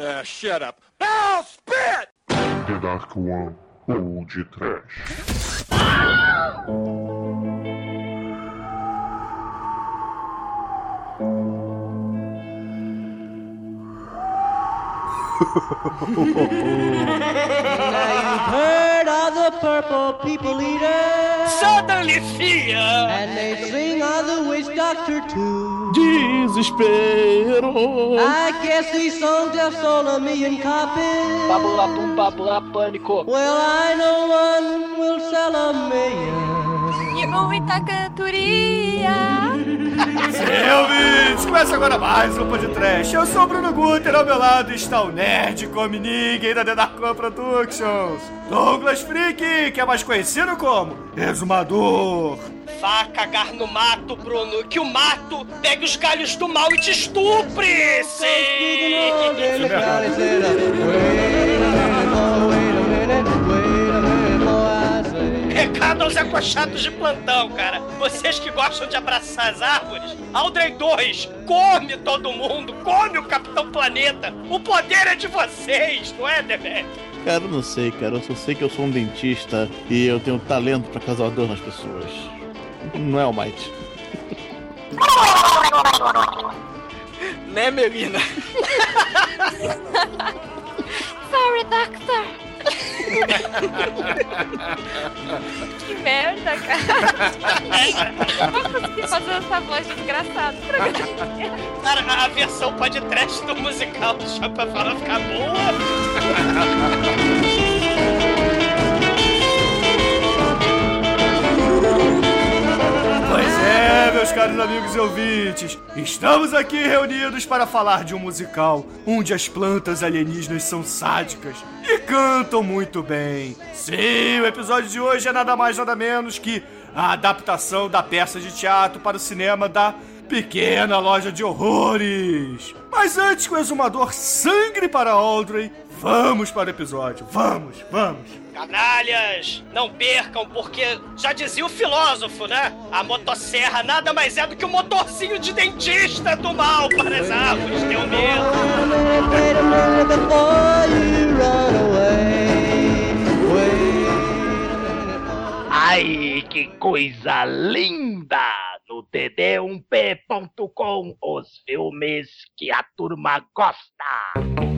Uh, shut up. Now spit! The Dark One, ou de trash. now the purple people eater. Suddenly fear! And they sing of the witch doctor too. Desespero. I guess these songs have sold a million copies. Babula bum babula pânico. Well, I know one will sell a million. E muita cantoria. Selvis! Começa agora mais um podcast. Eu sou o Bruno Guter, ao meu lado está o nerd come ninguém da The Dark One Productions. Douglas Freak, que é mais conhecido como Exumador. Vá cagar no mato, Bruno. Que o mato pegue os galhos do mal e te estupre! Sim! Recado aos acochados de plantão, cara. Vocês que gostam de abraçar as árvores, Aldrey 2, come todo mundo, come o Capitão Planeta. O poder é de vocês, não é, Demet? Cara, eu não sei, cara. Eu só sei que eu sou um dentista e eu tenho talento pra causar dor nas pessoas. Não é o Might. Né, Melina? Sorry, Doctor. Que merda, cara. Não conseguir fazer essa voz desgraçada. Cara, a versão podcast do musical do Chapa Fala ficar boa. É, meus caros amigos e ouvintes, estamos aqui reunidos para falar de um musical onde as plantas alienígenas são sádicas e cantam muito bem. Sim, o episódio de hoje é nada mais nada menos que a adaptação da peça de teatro para o cinema da Pequena Loja de Horrores. Mas antes que o exumador sangre para Audrey, vamos para o episódio. Vamos, vamos. Canalhas, não percam, porque já dizia o filósofo, né? A motosserra nada mais é do que um motorzinho de dentista do mal para as árvores. Tenham medo. Ai, que coisa linda! No td1p.com, os filmes que a turma gosta.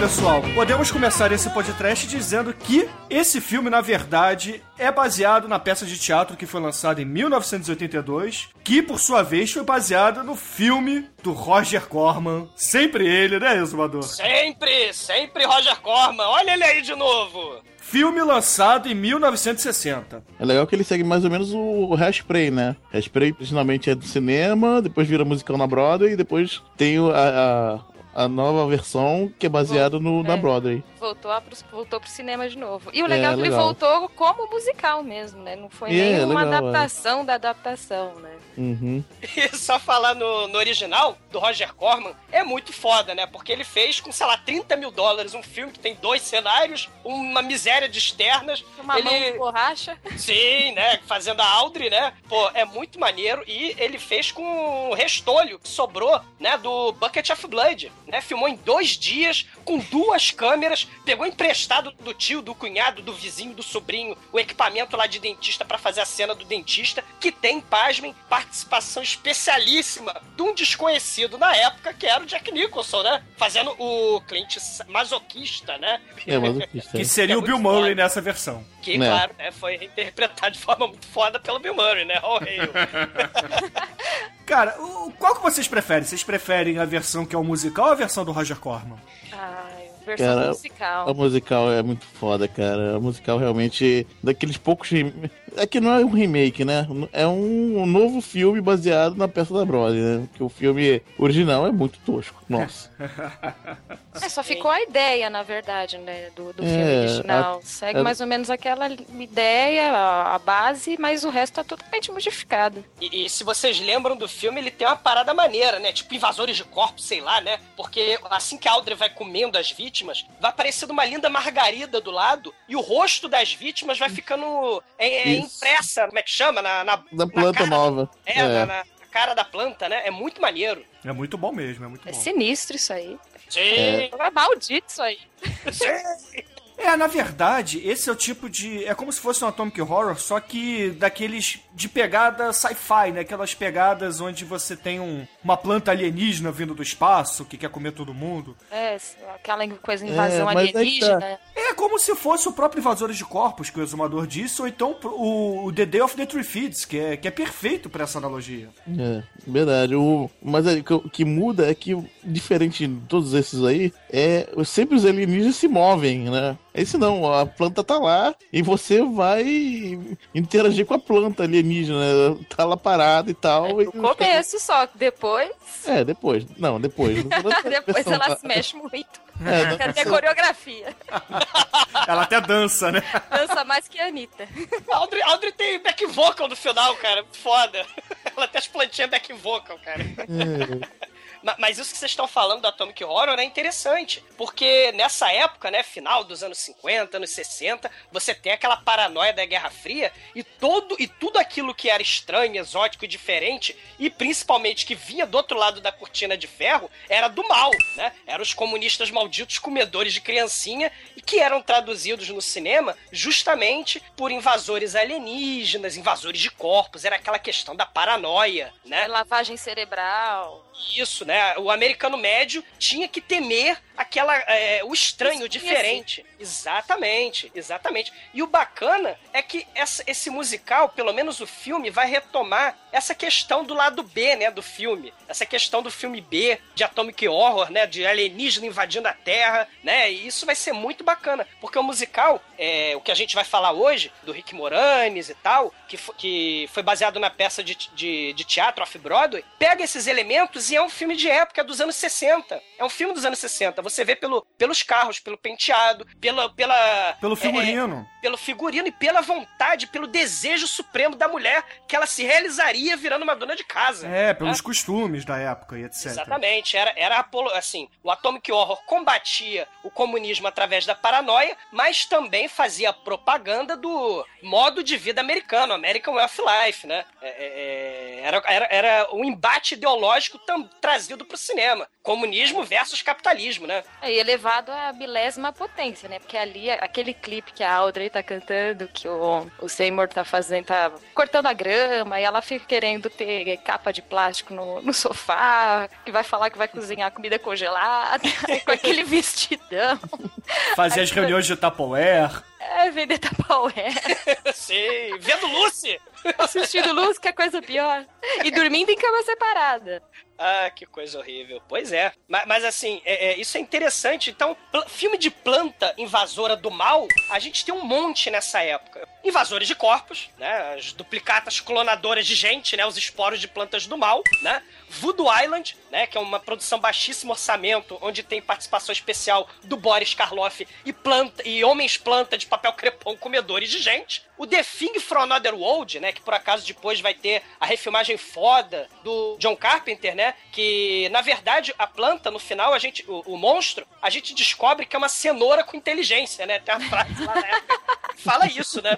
Pessoal, podemos começar esse podcast dizendo que esse filme, na verdade, é baseado na peça de teatro que foi lançada em 1982, que, por sua vez, foi baseada no filme do Roger Corman. Sempre ele, né, Exumador? Sempre, sempre Roger Corman. Olha ele aí de novo. Filme lançado em 1960. É legal que ele segue mais ou menos o Hairspray, né? Hairspray originalmente é do cinema, depois vira musical na Broadway e depois tem o- a, a, a nova versão que é baseada no, na É. Broadway. Voltou, a pro, voltou pro cinema de novo. E o legal é, que ele legal. voltou como musical mesmo, né? Não foi É, nem uma legal, é. adaptação da adaptação, né? Uhum. E só falar no, no original do Roger Corman é muito foda, né? Porque ele fez com, sei lá, 30 mil dólares um filme que tem dois cenários, uma miséria de externas. Uma ele... mão de borracha. Sim, né? Fazendo a Audrey, né? Pô, é muito maneiro. E ele fez com o restolho que sobrou, né? Do Bucket of Blood, né? Filmou em dois dias, com duas câmeras, pegou emprestado do tio, do cunhado, do vizinho, do sobrinho, o equipamento lá de dentista pra fazer a cena do dentista, que tem, pasmem, participação especialíssima de um desconhecido na época, que era o Jack Nicholson, né? Fazendo o Clint masoquista, né? É, mas o que Que seria É o Bill Murray foda. nessa versão. Que, Né. claro, né, foi interpretado de forma muito foda pelo Bill Murray, né? Oh, hail. Cara, o- qual que vocês preferem? Vocês preferem a versão que é o musical ou a versão do Roger Corman? Ai, versão Cara, musical. A musical é muito foda, cara. A musical realmente, daqueles poucos É que não é um remake, né? É um novo filme baseado na peça da Broadway, né? Porque o filme original é muito tosco. Nossa. É, só ficou a ideia, na verdade, né, do, do É, filme original. a- Segue a- mais ou menos aquela ideia, a, a base, mas o resto tá totalmente modificado. E, e se vocês lembram do filme, ele tem uma parada maneira, né? Tipo invasores de corpos, sei lá, né? Porque assim que a Audrey vai comendo as vítimas, vai aparecendo uma linda margarida do lado e o rosto das vítimas vai ficando é, é. Impressa, como é que chama? Na, na, na planta cara- nova. É, É. Na, na cara da planta, né? É muito maneiro. É muito bom mesmo, é muito É bom. sinistro isso aí. Sim, É maldito isso aí. sim. É, na verdade, esse é o tipo de. É como se fosse um Atomic Horror, só que daqueles de pegada sci-fi, né? Aquelas pegadas onde você tem um, uma planta alienígena vindo do espaço que quer comer todo mundo. É, aquela coisa invasão É, mas aí que alienígena. É como se fosse o próprio Invasores de Corpos que o exumador disse, ou então o, o The Day of the Triffids, que é, que é perfeito pra essa analogia. É, verdade. O, mas é, que- o que muda é que, diferente de todos esses aí, é sempre os alienígenas se movem, né? Esse não, a planta tá lá e você vai interagir com a planta alienígena, né? tá lá parada e tal. É, e- no começo só, depois, É, depois. Não, depois. depois ela se mexe muito. É, não- Tem até coreografia. Ela até dança, né? Dança mais que a Anitta. A Audrey, a Audrey tem back vocal no final, cara. Foda. Ela tem as plantinhas back vocal, cara. Ma- Mas isso que vocês estão falando do Atomic Horror é interessante, porque nessa época, né, final dos anos 50, anos 60, você tem aquela paranoia da Guerra Fria e todo e tudo aquilo que era estranho, exótico e diferente, e principalmente que vinha do outro lado da cortina de ferro, era do mal, né? Eram os comunistas malditos comedores de criancinha e que eram traduzidos no cinema justamente por invasores alienígenas, invasores de corpos, era aquela questão da paranoia, né? É lavagem cerebral. Isso, né? O americano médio tinha que temer aquela é, o estranho, o diferente. Exatamente, exatamente. E o bacana é que essa- esse musical, pelo menos o filme, vai retomar essa questão do lado B, né, do filme. Essa questão do filme B, de Atomic Horror, né, de alienígena invadindo a Terra, né? E isso vai ser muito bacana, porque o musical, é, o que a gente vai falar hoje, do Rick Moranis e tal, que, fo- que foi baseado na peça de, de, de teatro off-Broadway, pega esses elementos e é um filme de época dos anos 60. É um filme dos anos 60. Você vê pelo, pelos carros, pelo penteado, pela. pela Pelo é, figurino. pelo figurino e pela vontade, pelo desejo supremo da mulher que ela se realizaria virando uma dona de casa. É, pelos costumes da época e etc. Exatamente, era, era apolo- assim, o Atomic Horror combatia o comunismo através da paranoia, mas também fazia propaganda do modo de vida americano, American Way of Life, né? É, é, é, era, era, era um embate ideológico tam, trazido pro cinema. Comunismo versus capitalismo, né? Aí elevado à milésima potência, né? Porque ali, aquele clipe que a Audrey tá cantando, que o, o Seymour tá fazendo, tá cortando a grama, e ela fica querendo ter capa de plástico no, no sofá, que vai falar que vai cozinhar comida congelada, com aquele vestidão. Fazer as reuniões de Tupperware. É, vender tapaué, Sim, vendo Lucy! Assistindo luz, que é coisa pior. E dormindo em cama separada. Ah, que coisa horrível. Pois é. Mas, mas, assim, é- é, isso é interessante. Então, filme de planta invasora do mal, a gente tem um monte nessa época. Invasores de corpos, né? As duplicatas clonadoras de gente, né? Os esporos de plantas do mal, né? Voodoo Island, né? Que é uma produção baixíssimo orçamento, onde tem participação especial do Boris Karloff e planta e homens planta de papel crepom comedores de gente. O The Thing from Another World, né? Que por acaso depois vai ter a refilmagem foda do John Carpenter, né? Que na verdade a planta no final a gente o, o monstro a gente descobre que é uma cenoura com inteligência, né? Tem uma frase lá na época que fala isso, né?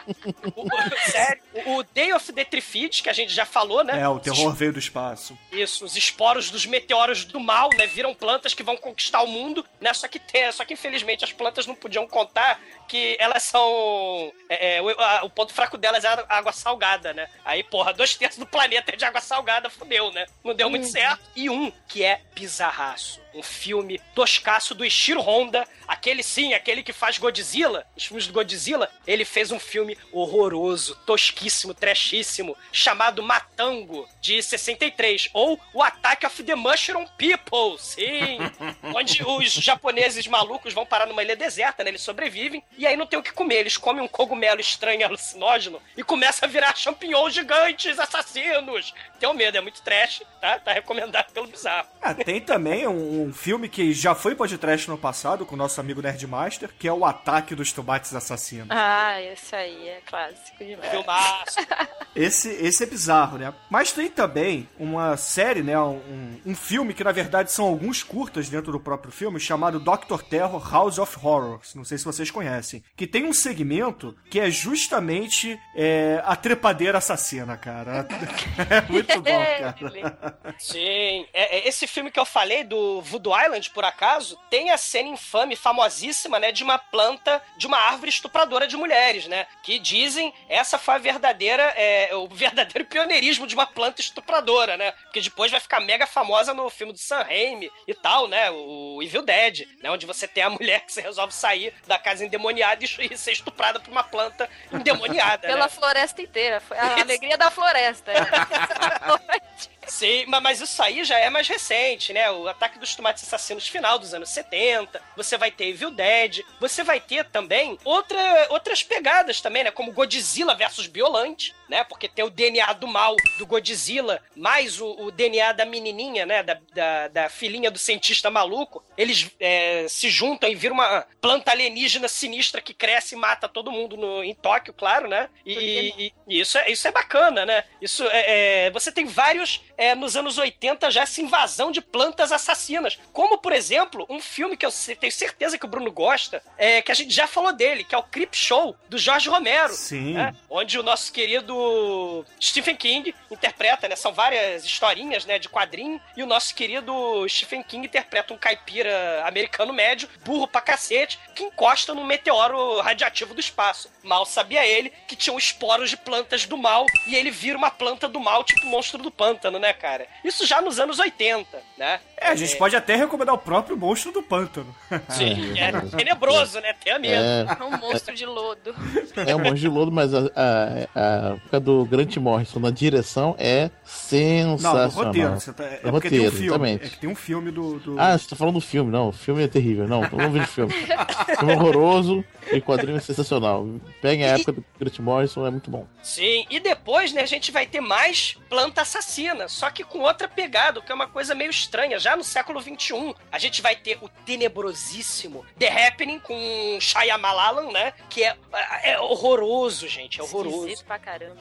O, o- sério. O, Day of the Triffids, que a gente já falou, né? É, o terror veio do espaço. Isso, os esporos dos meteoros do mal, né? Viram plantas que vão conquistar o mundo, né? Só que tem, só que infelizmente as plantas não podiam contar que elas são. é, é, o, a- o ponto fraco delas é a água salgada, né? Aí, porra, dois terços do planeta é de água salgada, fudeu, né? Não deu muito certo. E um que é bizarraço. Um filme toscaço do Ishiro Honda, aquele sim, aquele que faz Godzilla, os filmes do Godzilla, ele fez um filme horroroso, tosquíssimo, trashíssimo, chamado Matango, de 63, ou O Attack of the Mushroom People, sim. onde os japoneses malucos vão parar numa ilha deserta, né? Eles sobrevivem e aí não tem o que comer. Eles comem um cogumelo estranho alucinógeno e começa a virar champignons gigantes, assassinos. Tenho medo, é muito trash, tá? Tá recomendado pelo bizarro. Ah, tem também um, um filme que já foi podcast no passado com o nosso amigo Nerdmaster, que é o Ataque dos Tomates Assassinos. Ah, esse aí é clássico demais. Filmaço. Esse, esse é bizarro, né? Mas tem também uma série, né? Um, um filme que na verdade são alguns curtas dentro do próprio filme, chamado Doctor Terror House of Horrors. Não sei se vocês conhecem. Que tem um segmento que é justamente é, a trepadeira assassina, cara. É muito bom, cara. Sim. É, é, esse filme que eu falei, do Voodoo Island, por acaso, tem a cena infame, famosíssima, né? De uma planta, de uma árvore estupradora de mulheres, né? Que dizem essa foi a verdadeira, é, o verdadeiro pioneirismo de uma planta estupradora, né? Porque depois vai ficar mega famosa no filme do Sam Raimi e tal, né? O Evil Dead, né? Onde você tem a mulher que você resolve sair da casa endemoniada e ser estuprada por uma planta endemoniada, Pela né? floresta inteira. Foi a alegria da floresta. Sim, ma- mas isso aí já é mais recente, né? O Ataque dos Tomates Assassinos final dos anos 70. Você vai ter Evil Dead. Você vai ter também outra, outras pegadas também, né? Como Godzilla versus Biolante, né? Porque tem o DNA do mal do Godzilla, mais o, o DNA da menininha, né? Da, da, da filhinha do cientista maluco. Eles é, se juntam e viram uma planta alienígena sinistra que cresce e mata todo mundo no, em Tóquio, claro, né? E, e- e isso, é, isso é bacana, né? Isso é, é- você tem vários é, nos anos 80 já essa invasão de plantas assassinas. Como, por exemplo, um filme que eu tenho certeza que o Bruno gosta, é, que a gente já falou dele, que é o Creep Show, do Jorge Romero. Sim. né? Onde o nosso querido Stephen King interpreta, né? São várias historinhas, né, de quadrinho, e o nosso querido Stephen King interpreta um caipira americano médio, burro pra cacete, que encosta num meteoro radioativo do espaço. Mal sabia ele que tinham esporos de plantas do mal, e ele vira uma planta do mal, tipo monstro do pântano, né, cara? Isso já nos anos 80, né? É, a gente pode até recomendar o próprio Monstro do Pântano. Sim, é tenebroso, né? Tenha medo. É, um monstro de lodo. é um monte de lodo, mas a, a, a época do Grant Morrison na direção é Não, sensacional. no roteiro. Você tá, é porque tem um roteiro, filme. exatamente. É que tem um filme do. do- Ah, você tá falando do filme, não. O filme é terrível. Não, vamos ver o filme. filme horroroso e quadrinho é sensacional. Peguem a época do Grant Morrison, é muito bom. Sim, e depois, né, a gente vai ter mais planta assassina, só que com outra pegada, o que é uma coisa meio estranha. Já no século XXI, a gente vai ter o tenebrosíssimo The Happening com Shyamalan, né, que é, é horroroso, gente, é horroroso. Esquisito pra caramba.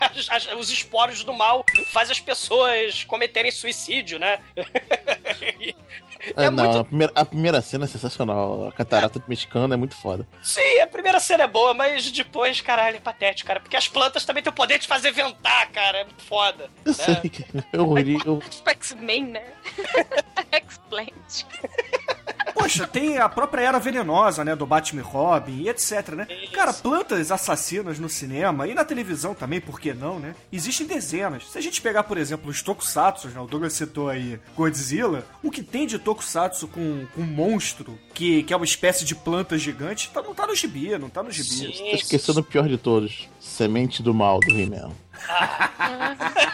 As- as- os esporos do mal fazem as pessoas cometerem suicídio, né? É, É não, muito- a, primeira, a primeira cena é sensacional. A catarata mexicana é muito foda. Sim, a primeira cena é boa, mas depois, caralho, é patético, cara. Porque as plantas também têm o poder de fazer ventar, cara. É muito foda. Eu né? sei que eu ri. Eu, Tipo X-Men, né? X-Plant. Poxa, tem a própria Era Venenosa, né? Do Batman e Robin e etc, né? Isso. Cara, plantas assassinas no cinema e na televisão também, por que não, né? Existem dezenas. Se a gente pegar, por exemplo, os tokusatsu, né? O Douglas citou aí Godzilla, o que tem de tokusatsu com, com um monstro que, que é uma espécie de planta gigante, tá, não tá no gibi, não tá no gibi. Sim, tô esquecendo o pior de todos: Semente do Mal do He-Man.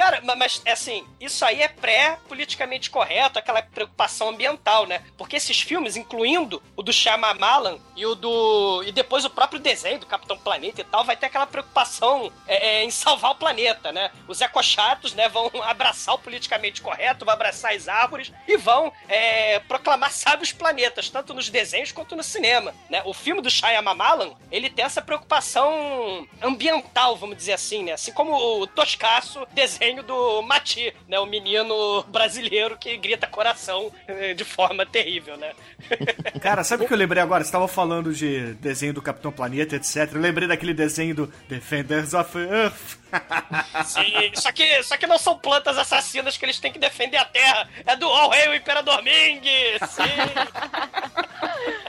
Cara, ma- mas assim, isso aí é pré-politicamente correto, aquela preocupação ambiental, né? Porque esses filmes, incluindo o do Shyamalan e o do. e depois o próprio desenho do Capitão Planeta e tal, vai ter aquela preocupação é, é, em salvar o planeta, né? Os ecochatos, né, vão abraçar o politicamente correto, vão abraçar as árvores e vão é, proclamar sábios planetas, tanto nos desenhos quanto no cinema, né? O filme do Shyamalan, ele tem essa preocupação ambiental, vamos dizer assim, né? Assim como o toscaço desenho do Mati, né? O menino brasileiro que grita coração eh, de forma terrível, né? Cara, sabe o que eu lembrei agora? Você tava falando de desenho do Capitão Planeta, etc. Eu lembrei daquele desenho do Defenders of Earth. Sim, só que, só que não são plantas assassinas que eles têm que defender a Terra. É do All Hail Imperador Ming! Sim!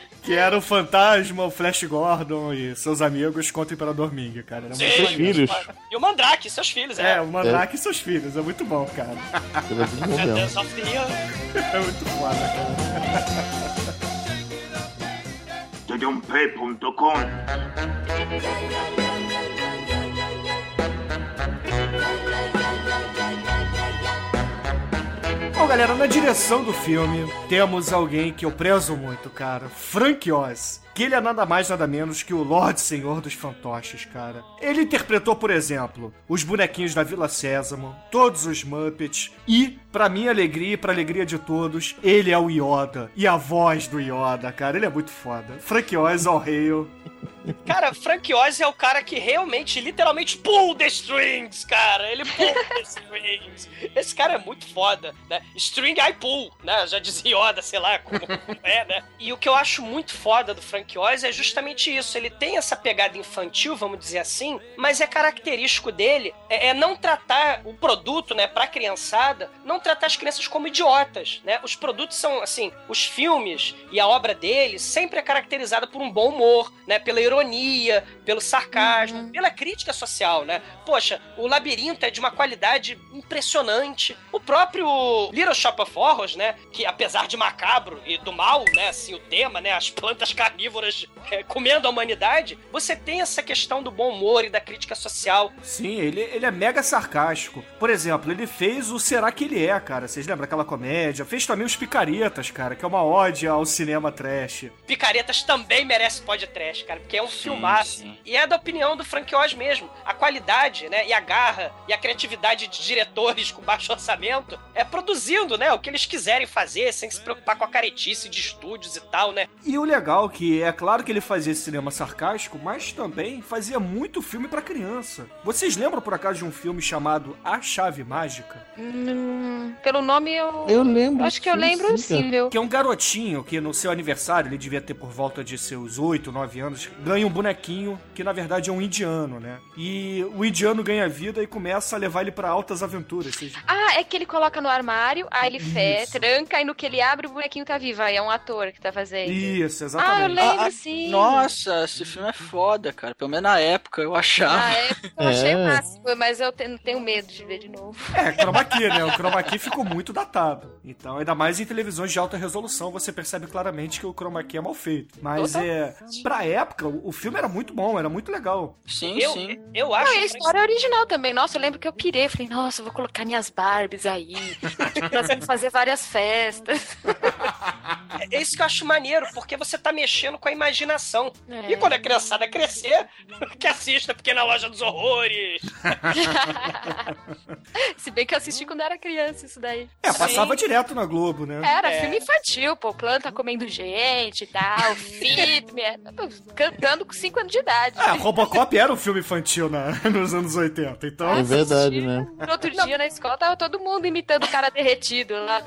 Que era o Fantasma, o Flash Gordon e seus amigos contra o Imperador Ming, cara. Era Sim. muito Seus filhos. E o Mandrake, seus filhos, É, é. o Mandrake e seus filhos, é muito bom, cara. É tudo bom. É muito foda, cara. Bom, galera, na direção do filme, temos alguém que eu prezo muito, cara. Frank Oz. Que ele é nada mais, nada menos que o Lorde Senhor dos Fantoches, cara. Ele interpretou, por exemplo, os bonequinhos da Vila Sésamo, todos os Muppets e, pra minha alegria e pra alegria de todos, ele é o Yoda. E a voz do Yoda, cara, ele é muito foda. Frank Oz, all hail. Cara, Frank Oz é o cara que realmente, literalmente, pull the strings, cara. Ele pull the strings. Esse cara é muito foda, né? String I pull, né? Já dizia Yoda, sei lá como é, né? E o que eu acho muito foda do Frank Oz é justamente isso. Ele tem essa pegada infantil, vamos dizer assim, mas é característico dele é, é não tratar o produto, né, pra criançada, não tratar as crianças como idiotas, né? Os produtos são, assim, os filmes e a obra dele sempre é caracterizada por um bom humor, né? Pela ironia, pelo sarcasmo, pela crítica social, né? Poxa, o labirinto é de uma qualidade impressionante. O próprio Little Shop of Horrors, né? Que apesar de macabro e do mal, né? Assim, o tema, né? As plantas carnívoras carnívoras é, comendo a humanidade, você tem essa questão do bom humor e da crítica social. Sim, ele, ele é mega sarcástico. Por exemplo, ele fez o Será Que Ele É, cara. Vocês lembram aquela comédia? Fez também os Picaretas, cara, que é uma ode ao cinema trash. Picaretas também merece podcast, cara, porque é um filmaço. E é da opinião do Frank Oz mesmo. A qualidade, né, e a garra e a criatividade de diretores com baixo orçamento é produzindo, né, o que eles quiserem fazer, sem se preocupar com a caretice de estúdios e tal, né? E o legal que é claro que ele fazia esse cinema sarcástico, mas também fazia muito filme pra criança. Vocês lembram por acaso de um filme chamado A Chave Mágica? Hum, pelo nome eu. Eu lembro. Acho que eu lembro sim, viu? Que é um garotinho que no seu aniversário, ele devia ter por volta de seus 8, 9 anos, ganha um bonequinho que na verdade é um indiano, né? E o indiano ganha vida e começa a levar ele pra altas aventuras. Vocês- Ah, é que ele coloca no armário, aí ele fé, tranca, e no que ele abre, o bonequinho tá vivo. Aí é um ator que tá fazendo. Isso, Ah, eu exatamente. lembro Ah, ah, sim. Nossa, esse filme é foda, cara. Pelo menos na época eu achava. Na época eu achei É. massa, mas eu te- tenho medo de ver de novo. É, chroma key, né? O chroma key ficou muito datado. Então, ainda mais em televisões de alta resolução, você percebe claramente que o chroma key é mal feito. Mas é. Pra época, o filme era muito bom, era muito legal. Sim, Eu, sim. eu acho e a história é original também. Nossa, eu lembro que eu pirei. Falei, nossa, eu vou colocar minhas Barbies aí. Nós vamos fazer várias festas. é isso que eu acho maneiro, porque você tá mexendo com a imaginação. É. E quando a criançada crescer, que assista Pequena Loja dos Horrores. Se bem que eu assisti quando era criança isso daí. É, passava direto na Globo, né? Era É. filme infantil, pô. Planta comendo gente e tal. Filme. é, Cantando com 5 anos de idade. É, Robocop era um filme infantil na- nos anos 80, então. É verdade, né? No outro dia na escola tava todo mundo imitando o cara derretido lá.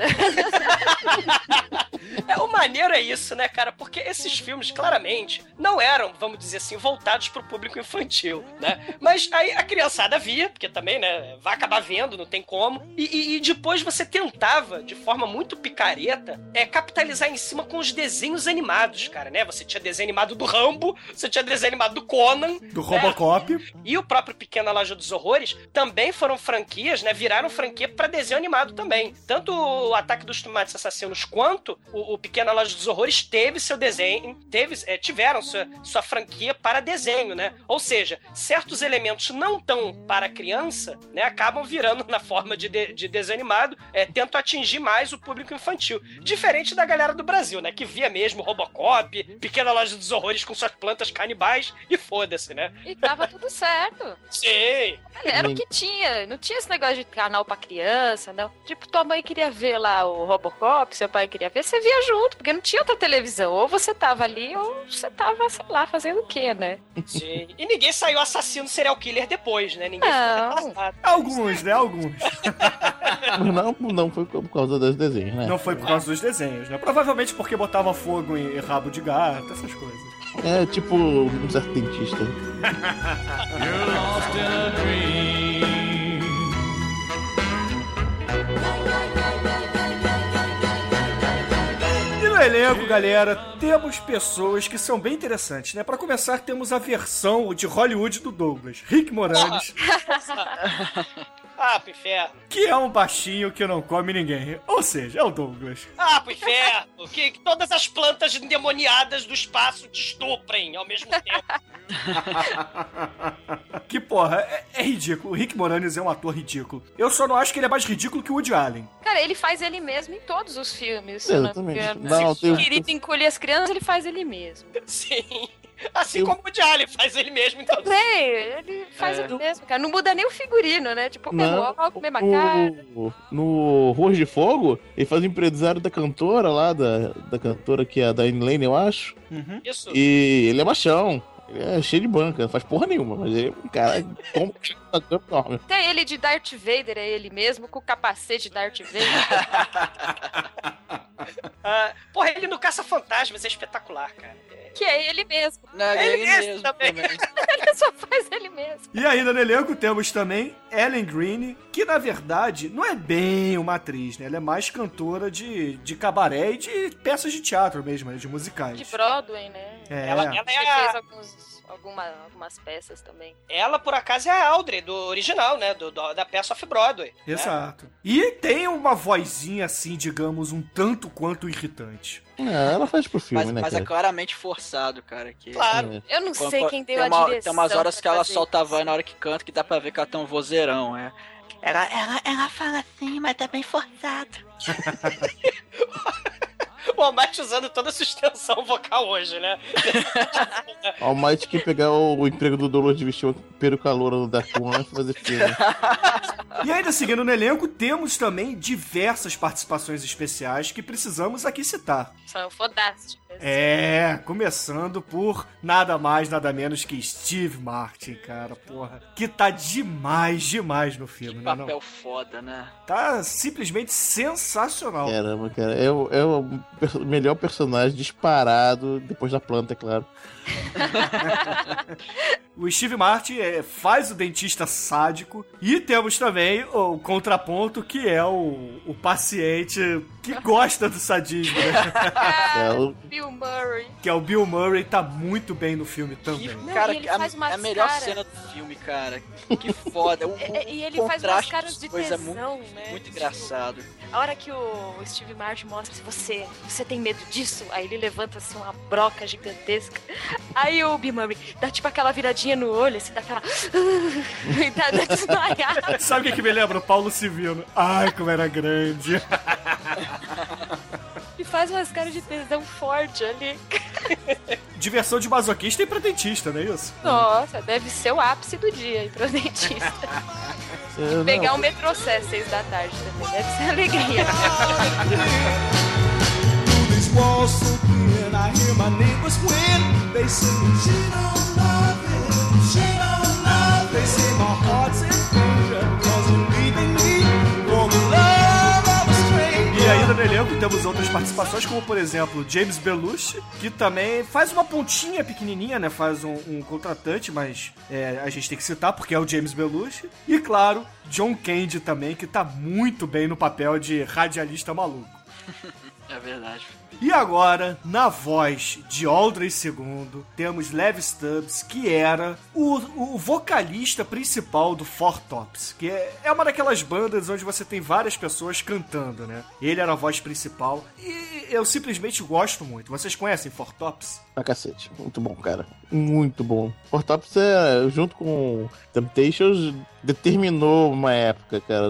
É, o maneiro é isso, né, cara? Porque esses filmes, claramente, não eram, vamos dizer assim, voltados pro público infantil, né? Mas aí a criançada via, porque também, né, vai acabar vendo, não tem como. E, e- e depois você tentava, de forma muito picareta, é, capitalizar em cima com os desenhos animados, cara, né? Você tinha desenho animado do Rambo, você tinha desenho animado do Conan, Do Robocop. e o próprio Pequena Loja dos Horrores também foram franquias, né? Viraram franquia pra desenho animado também. Tanto o Ataque dos Tomates Assassinos quanto o, o Pequena Loja dos Horrores teve seu desenho, teve, é, tiveram sua, sua franquia para desenho, né? Ou seja, certos elementos não tão para criança, né? Acabam virando na forma de, de, de desenho animado, é, tentam atingir mais o público infantil. Diferente da galera do Brasil, né? Que via mesmo Robocop, Pequena Loja dos Horrores com suas plantas canibais e foda-se, né? E tava tudo certo. Sim. Era o que tinha. Não tinha esse negócio de canal pra criança, não. Tipo, tua mãe queria ver lá o Robocop, seu pai queria ver, você via junto, porque não tinha outra televisão. Ou você tava ali, ou você tava, sei lá, fazendo o quê, né? Sim. E ninguém saiu assassino serial killer depois, né? Ninguém Não. Alguns, né? Alguns. Não, não foi por causa dos desenhos, né? Não foi por causa dos desenhos, né? Provavelmente porque botava fogo em rabo de gato, essas coisas. É tipo um certo dentista. E no elenco, galera, temos pessoas que são bem interessantes, né? Pra começar, temos a versão de Hollywood do Douglas, Rick Moranis, Ah, pro inferno. que é um baixinho que não come ninguém. Ou seja, é o Douglas. Ah, pro inferno. Que, que todas as plantas endemoniadas do espaço te estuprem ao mesmo tempo. Que porra, é, é ridículo. O Rick Moranis é um ator ridículo. Eu só não acho que ele é mais ridículo que o Woody Allen. Cara, ele faz ele mesmo em todos os filmes. não Exatamente. Não, Se tem- o querido encolhe as crianças, ele faz ele mesmo. Sim. Assim Eu- como o Jolly faz ele mesmo, então. Bem, ele faz É. ele mesmo, cara. Não muda nem o figurino, né? Tipo, o mesmo óculos, mesma cara. no, Ruas de Fogo, ele faz o empresário da cantora lá, da, da cantora que é a Diane Lane, eu acho. Uhum. Isso. E ele é machão. Ele é cheio de banca, não faz porra nenhuma, mas ele é um cara completamente enorme. Tem ele de Darth Vader, é ele mesmo, com o capacete de Darth Vader. Ah, porra, ele no Caça-Fantasmas é espetacular, cara. que é ele mesmo. Não, é Ele ele mesmo mesmo também. também. Ele só faz ele mesmo. E ainda no elenco temos também Ellen Greene, que na verdade não é bem uma atriz, né? Ela é mais cantora de, de cabaré e de peças de teatro mesmo, né? de musicais. De Broadway, né? É. Ela, ela é a- fez alguns, alguma- algumas peças também. ela, por acaso, é a Audrey, do original, né? Do, do- da peça Off-Broadway. né? Exato. E tem uma vozinha assim, digamos, um tanto quanto irritante. É, ela faz pro filme, Mas, né, mas é cara? claramente forçado, cara. Que... Claro. É. Eu não Quando- sei quem deu tem a uma- direção. Tem umas horas que ela solta a voz na hora que canta que dá pra ver que ela tem um vozeirão, é. Ela, ela, ela fala assim, mas tá bem forçado. O Almighty usando toda a sustentação vocal hoje, né? All Might que pegar o, o emprego do Dolor de vestir uma peruca loura no Dark One e fazer filme. E ainda seguindo no elenco, temos também diversas participações especiais que precisamos aqui citar. São fodásticas. É, começando por nada mais, nada menos que Steve Martin, cara, porra. Que tá demais, demais no filme, né? Papel Não? foda, né? Tá simplesmente sensacional. Caramba, cara. É, o- é o melhor personagem disparado depois da planta, é claro. O Steve Martin é, faz o dentista sádico e temos também o contraponto que é o, o paciente que gosta do sadismo, né? É, o- Bill Murray. que é o Bill Murray, tá muito bem no filme também. Que, Não, cara, e ele a, faz umas é a melhor cara- cena do filme, cara. Que foda. O, É, é, E ele o faz umas caras de é tesão, muito, né? muito Tipo, engraçado. A hora que o Steve Martin mostra se você, você tem medo disso, aí ele levanta assim uma broca gigantesca. Aí o Murray dá tipo aquela viradinha no olho, assim, dá aquela. e dá, dá desmaiada. Sabe o que, que me lembra? O Paulo Civino. Ai, como era grande. E faz umas caras de tesão forte ali. Diversão de masoquista e pra dentista, não é isso? Nossa, deve ser o ápice do dia aí pro dentista. não, Pegar um metrô Sé, seis da tarde também. Deve ser alegria. walls so thin. I hear my neighbors win. They say she don't love it. She don't love it. They say my heart's in danger. Cause you're leaving me for the love of a stranger. E ainda no elenco temos outras participações, como por exemplo James Belushi, que também faz uma pontinha pequenininha, né? Faz um, um contratante, mas é, a gente tem que citar porque é o James Belushi. E claro, John Candy também, que tá muito bem no papel de radialista maluco. É verdade. E agora, na voz de Audrey II, temos Lev Stubbs, que era o, o vocalista principal do Four Tops, que é, é uma daquelas bandas onde você tem várias pessoas cantando, né? Ele era a voz principal e eu simplesmente gosto muito. Vocês conhecem Four Tops? Pra cacete. Muito bom, cara. Muito bom. Fortops é, junto com Temptations, determinou uma época, cara.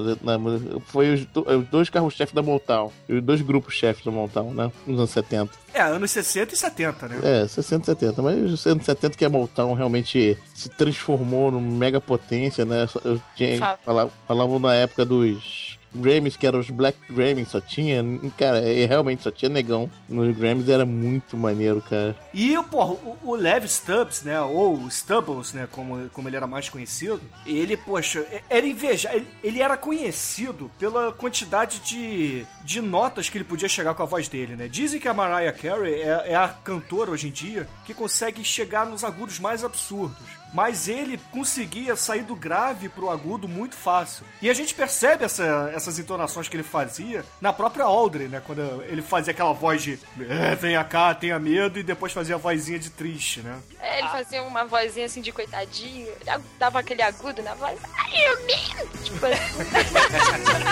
Foi os, os dois carros-chefes da Motown. Os dois grupos-chefes da Motown, né? Nos anos 70. É, anos 60 e 70, né? É, 60 e 70. Mas os anos 70 que a Motown realmente se transformou numa mega potência, né? Eu tinha, Fa- falava, falavam na época dos Grammys, que eram os Black Grammys, só tinha. Cara, realmente só tinha negão. Nos Grammys era muito maneiro, cara. E, porra, o, o Lev Stubbs, né, ou Stubbles, né, como, como ele era mais conhecido, ele, poxa, era inveja, ele, ele era conhecido pela quantidade de, de notas que ele podia chegar com a voz dele, né. Dizem que a Mariah Carey é, é a cantora hoje em dia que consegue chegar nos agudos mais absurdos. Mas ele conseguia sair do grave pro agudo muito fácil. E a gente percebe essa- essas entonações que ele fazia na própria Audrey, né? Quando ele fazia aquela voz de é, venha cá, tenha medo, e depois fazia a vozinha de triste, né? É, ele fazia uma vozinha assim de coitadinho, ele dava aquele agudo na voz. Ai, eu me... Tipo assim.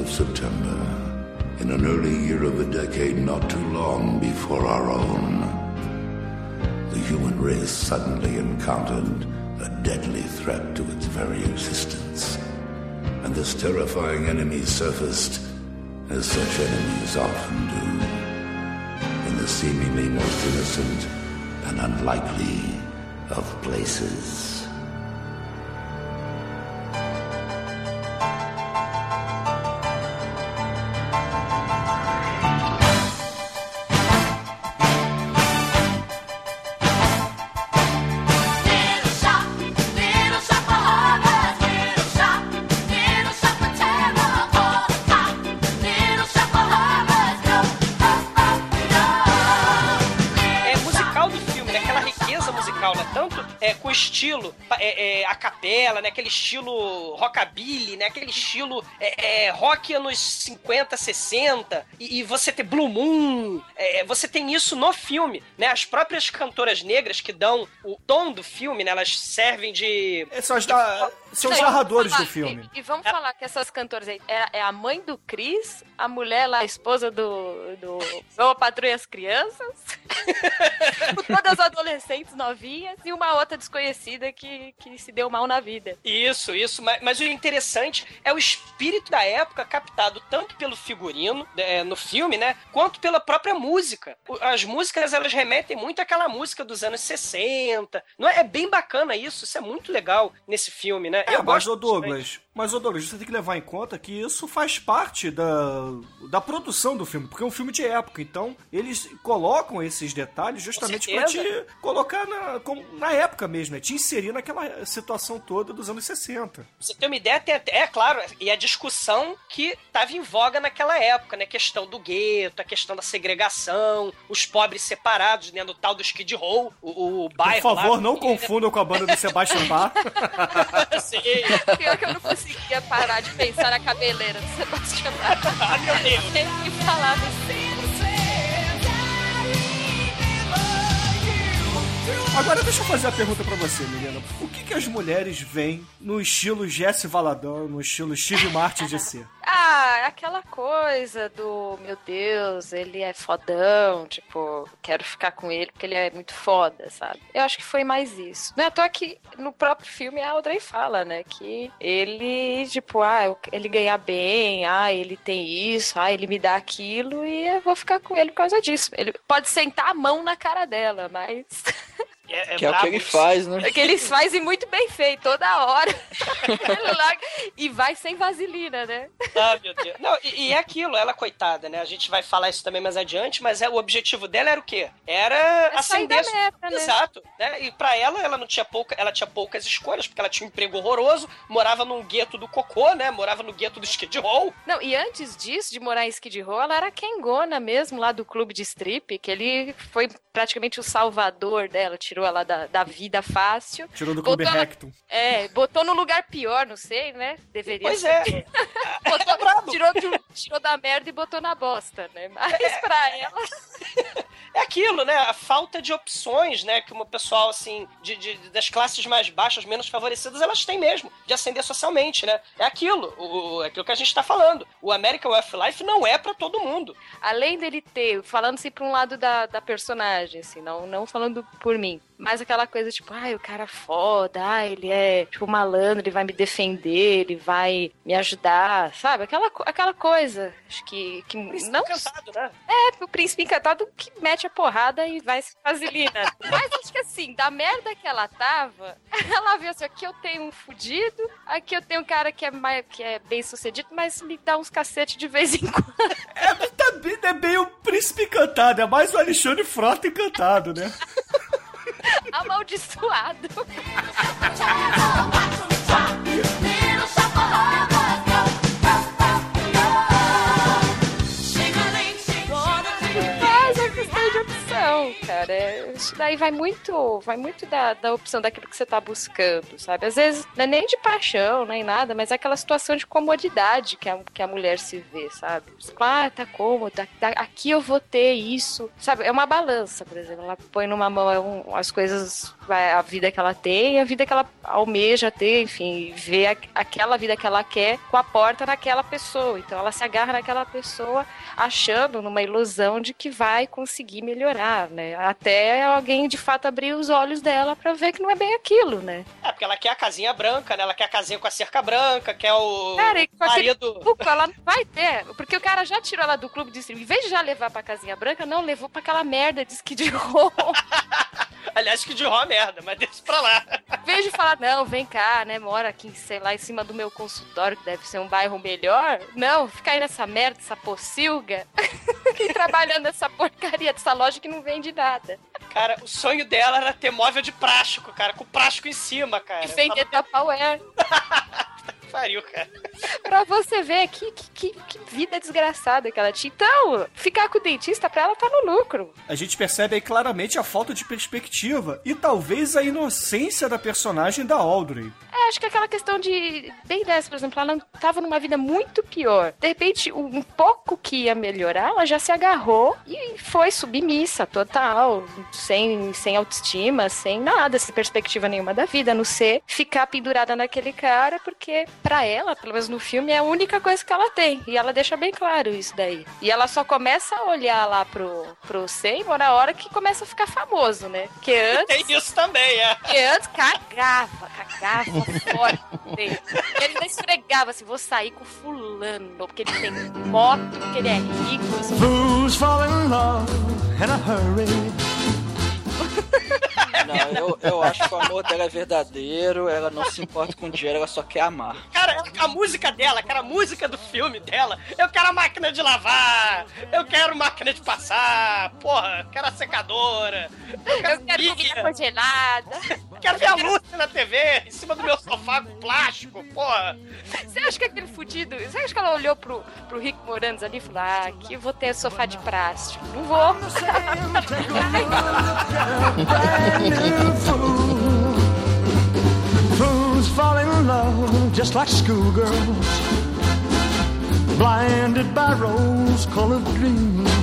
Of September, in an early year of a decade not too long before our own, the human race suddenly encountered a deadly threat to its very existence. And this terrifying enemy surfaced, as such enemies often do, in the seemingly most innocent and unlikely of places. A capela, né? Aquele estilo rockabilly, né? Aquele estilo é, é, rock anos 50, 60. E, e você ter Blue Moon, é, você tem isso no filme, né? As próprias cantoras negras que dão o tom do filme, né? Elas servem de... São, as da- são os Não, narradores vamos do falar- filme. E, e vamos falar que essas cantoras aí é, é a mãe do Chris, a mulher lá, a esposa do. do Boa Patrulha e as Crianças. Todas adolescentes novinhas e uma outra desconhecida que, que se deu mal na vida. Isso, isso. Mas, mas o interessante é o espírito da época captado tanto pelo figurino é, no filme, né? Quanto pela própria música. As músicas, elas remetem muito àquela música dos anos 60. Não é? É bem bacana isso. Isso é muito legal nesse filme, né? É, mas, ô Douglas, mas, ô Douglas, você tem que levar em conta que isso faz parte da, da produção do filme, porque é um filme de época, então eles colocam esses detalhes justamente pra te colocar na, na época mesmo, né? Te inserir naquela situação toda dos anos 60. Pra você ter uma ideia, tem até- é claro, e a discussão que estava em voga naquela época, né? A questão do gueto, a questão da segregação, os pobres separados, né? No tal do Skid Row, o, o Por bairro lá- favor, não confundam com a banda do Sebastian Bach. Sim. Pior que eu não conseguia parar de pensar na cabeleira do Sebastião Bach. Ai, meu Deus. Tem que falar desse. Agora deixa eu fazer a pergunta pra você, menina. O que, que as mulheres veem no estilo Jesse Valadão, no estilo Steve Martin de ser? Ah, aquela coisa do meu Deus, ele é fodão, tipo, quero ficar com ele porque ele é muito foda, sabe? Eu acho que foi mais isso. Não é à toa que no próprio filme a Audrey fala, né? Que ele, tipo, ah, ele ganha bem, ah, ele tem isso, ah, ele me dá aquilo e eu vou ficar com ele por causa disso. Ele pode sentar a mão na cara dela, mas. É, Que é o que ele faz, né? É que eles fazem muito bem feito, toda hora. E vai sem vaselina, né? Ah, meu Deus. Não, e, e é aquilo, ela, coitada, né? A gente vai falar isso também mais adiante, mas é, o objetivo dela era o quê? Era É sair acender. da merda, né? Exato. Né? E pra ela, ela não tinha pouca, ela tinha poucas escolhas, porque ela tinha um emprego horroroso, morava num gueto do cocô, né? Morava no gueto do Skid Row. Não, e antes disso, de morar em Skid Row, ela era Kengona mesmo, lá do clube de strip, que ele foi praticamente o salvador dela, tirou ela da, da vida fácil. Tirou do Clube Rectum. É, botou no lugar pior, não sei, né? Deveria Pois ser. é. Botou- tirou, de- tirou da merda e botou na bosta, né? Mas pra ela. É aquilo, né? A falta de opções, né? Que uma pessoal, assim, de, de- das classes mais baixas, menos favorecidas, elas têm mesmo, de ascender socialmente, né? É aquilo, o, é aquilo que a gente tá falando. O American Way of Life não é pra todo mundo. Além dele ter, falando-se pra um lado da, da personagem, assim, não, não falando por mim, mas aquela coisa tipo, ai, o cara é foda, ai, ele é tipo malandro, ele vai me defender, ele vai me ajudar, sabe? Aquela, aquela coisa, acho que, que não Cansado, né? é o príncipe encantado que mete a porrada e vai se vaselina. Mas acho que assim, da merda que ela tava, ela viu assim, aqui eu tenho um fudido, aqui eu tenho um cara que é, mais, que é bem sucedido, mas me dá uns cacete de vez em quando. É, tá bem, é bem o príncipe encantado, é mais o Alexandre Frota encantado, né? Amaldiçoado. Cara. É, isso daí vai muito, vai muito da, da opção daquilo que você tá buscando, sabe? Às vezes não é nem de paixão, nem nada, mas é aquela situação de comodidade que a, que a mulher se vê, sabe? Ah, tá cômoda, tá- aqui eu vou ter isso, sabe? É uma balança, por exemplo. Ela põe numa mão é as coisas, a vida que ela tem a vida que ela almeja ter, enfim, vê aquela vida que ela quer com a porta naquela pessoa. Então ela se agarra naquela pessoa achando numa ilusão de que vai conseguir melhorar, né? Até alguém de fato abrir os olhos dela pra ver que não é bem aquilo, né? É, porque ela quer a casinha branca, né? Ela quer a casinha com a cerca branca, quer o Cara, e com marido. cuco, ela não vai ter. Porque o cara já tirou ela do clube de streaming. Em vez de já levar pra casinha branca, não, levou pra aquela merda de Skid Row. Aliás, que de ró é merda, mas deixa pra lá. Em vez de falar, não, vem cá, né, mora aqui, sei lá, em cima do meu consultório, que deve ser um bairro melhor. Não, fica aí nessa merda, essa pocilga. e trabalhando nessa porcaria dessa loja que não vende nada. Cara, o sonho dela era ter móvel de plástico, cara, com plástico em cima, cara. E vender Tupperware. Pariu, cara. Pra você ver que, que, que, que vida desgraçada que ela tinha. Então, ficar com o dentista pra ela tá no lucro. A gente percebe aí claramente a falta de perspectiva e talvez a inocência da personagem da Audrey. É, acho que aquela questão de. Bem dessa, por exemplo, ela tava numa vida muito pior. De repente, um pouco que ia melhorar, ela já se agarrou e foi submissa total. Sem, sem autoestima, sem nada, sem perspectiva nenhuma da vida, a não ser ficar pendurada naquele cara, porque pra ela, pelo menos no filme, é a única coisa que ela tem. E ela deixa bem claro isso daí. E ela só começa a olhar lá pro, pro Seymour na hora que começa a ficar famoso, né? Porque antes. Tem isso também, é. Porque antes cagava, cagava forte dele. E ele ainda esfregava assim, vou sair com fulano, porque ele tem moto, porque ele é rico. Fools fall in love in a hurry. Não, eu, eu acho que o amor dela é verdadeiro, ela não se importa com dinheiro, ela só quer amar. Cara, a música dela, cara, a música do filme dela, eu quero a máquina de lavar, eu quero máquina de passar, porra, eu quero a secadora, eu quero, Eu quero comida congelada. Quero ver a Lúcia na TV, em cima do meu sofá com plástico, porra. Você acha que aquele fudido. Você acha que ela olhou pro, pro Rick Moranis ali e falou: Ah, aqui eu vou ter sofá de plástico. Não vou. Fools fall in love just like schoolgirls. Blinded by rose colored dreams.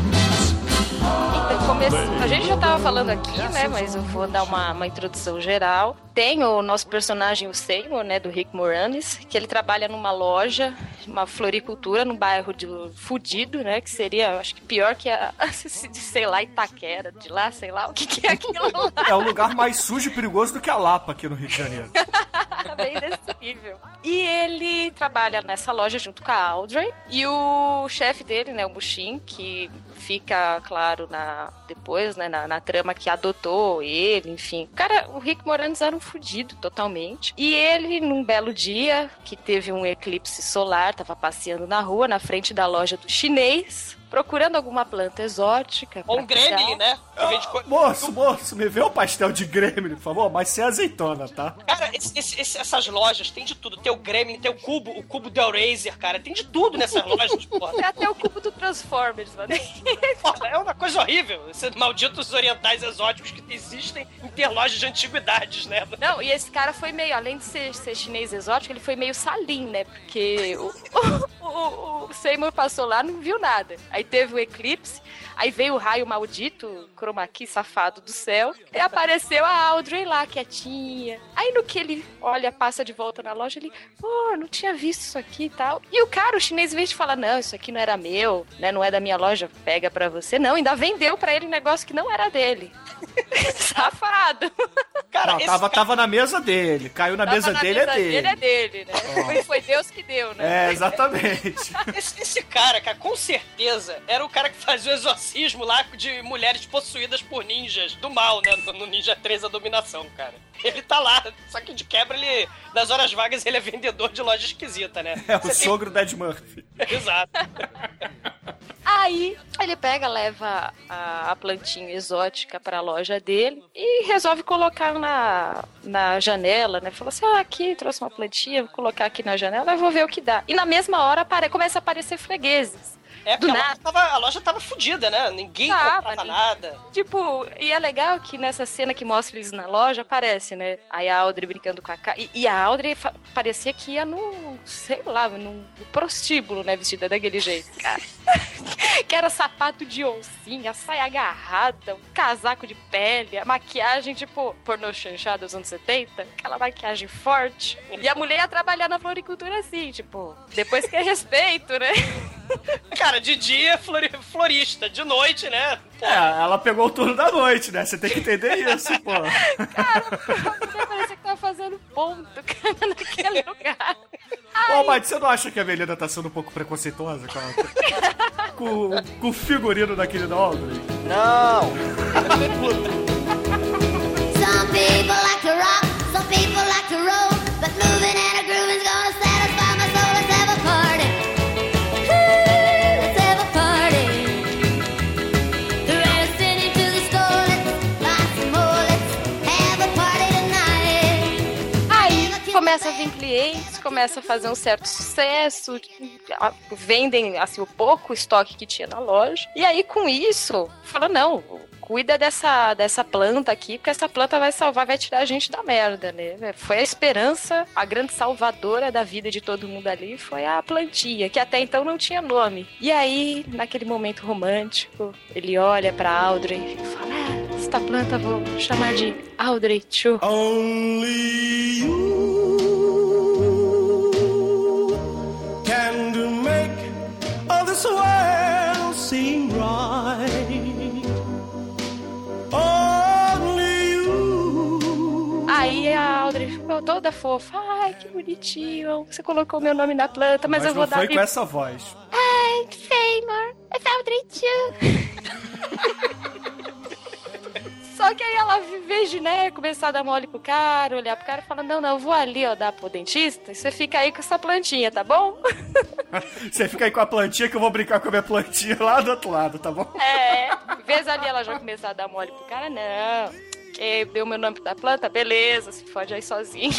Então, A gente já tava falando aqui, né? Mas eu vou dar uma, uma introdução geral. Tem o nosso personagem, o Seymour, né? Do Rick Moranis, que ele trabalha numa loja, uma floricultura, num bairro de fudido, né? Que seria, acho que pior que a, sei lá, Itaquera, de lá, sei lá, o que, que é aquilo lá. É o lugar mais sujo e perigoso do que a Lapa aqui no Rio de Janeiro. Bem desse nível. E ele trabalha nessa loja junto com a Audrey. E o chefe dele, né, o Bushin, que fica, claro, na depois, né, na, na trama que adotou ele, enfim. Cara, o Rick Moranis era um fudido totalmente. E ele, num belo dia, que teve um eclipse solar, tava passeando na rua, na frente da loja do chinês, procurando alguma planta exótica. Ou um gremlin, né? Co- Moço, moço, me vê o pastel de gremlin, por favor, mas sem azeitona, tá? Cara, esse- esse- esse- essas lojas tem de tudo. Tem o Gremlin, tem o cubo, o cubo do Hellraiser, cara. Tem de tudo nessas lojas, porra. Tem até o cubo do Transformers, mano. Porra, é uma coisa horrível. Esses malditos orientais exóticos que existem em ter lojas de antiguidades, né? Não, e esse cara foi meio, além de ser, ser chinês exótico, ele foi meio salim, né? Porque o, o, o, o Seymour passou lá não viu nada. Aí teve o eclipse, aí veio o raio maldito, chroma key safado do céu, e apareceu a Audrey lá, quietinha. Aí no que ele olha, passa de volta na loja, ele, pô, não tinha visto isso aqui e tal. E o cara, o chinês, em vez de falar, não, isso aqui não era meu, né? Não é da minha loja, pega pra você. Não, ainda vendeu pra ele um negócio que não era dele. Safado. Cara, Não, tava, cara- tava na mesa dele. Caiu na Tava mesa na dele, mesa é dele. dele é dele, né? Foi, foi Deus que deu, né? É, exatamente. Esse, esse cara, cara, com certeza era o cara que fazia o exorcismo lá de mulheres possuídas por ninjas do mal, né? No, Ninja 3 a dominação, cara. Ele tá lá, só que de quebra ele, nas horas vagas, ele é vendedor de loja esquisita, né? É o Você tem- sogro do Ed Murphy. Exato. Aí ele pega, leva a, a plantinha exótica pra loja dele e resolve colocar na, na janela, né? Falou assim: ah, aqui, trouxe uma plantinha, vou colocar aqui na janela e vou ver o que dá. E na mesma hora apare, começa a aparecer fregueses. É, porque a loja, tava, a loja tava fudida, né? Ninguém Tava, comprava né? nada. Tipo, e é legal que nessa cena que mostra eles na loja, aparece, né? Aí a Audrey brincando com a cara. E, e a Audrey parecia que ia no, sei lá, no, no prostíbulo, né? Vestida daquele jeito, cara. que era sapato de oncinha, saia agarrada, um casaco de pele, a maquiagem, tipo, pornô chanchada dos anos 70, aquela maquiagem forte. E a mulher ia trabalhar na floricultura assim, tipo, depois que é respeito, né? Cara, de dia é flori- florista, de noite, né? Pô, É, ela pegou o turno da noite, né? Você tem que entender isso, pô. A mulher parecia que tava fazendo ponto, cara, naquele lugar. Ô, mas você não acha que a Melina tá sendo um pouco preconceituosa com, a- com, com o figurino daquele da Audrey? Não! Some people like to rock, some people like to roll, but moving and a grooving's gonna satisfy começa a vir clientes, começa a fazer um certo sucesso, vendem assim o pouco estoque que tinha na loja. E aí com isso, fala não, cuida dessa, dessa planta aqui, porque essa planta vai salvar, vai tirar a gente da merda, né? Foi a esperança, a grande salvadora da vida de todo mundo ali, foi a plantinha, que até então não tinha nome. E aí, naquele momento romântico, ele olha pra Audrey e fala: ah, esta planta vou chamar de Audrey Chu. Only you can make all this world seem right. Aí a Audrey ficou toda fofa. Ai, que bonitinho. Você colocou meu nome na planta, mas, Mas eu vou não dar. foi com essa voz. Ai, Seymour. É Audrey Só que aí ela, de, né, começar a dar mole pro cara, olhar pro cara e falar, não, não, eu vou ali, ó, dar pro dentista, e você fica aí com essa plantinha, tá bom? Você fica aí com a plantinha que eu vou brincar com a minha plantinha lá do outro lado, tá bom? É, em vez ali ela já começar a dar mole pro cara, não. Que deu meu nome da planta, beleza, se fode aí sozinho.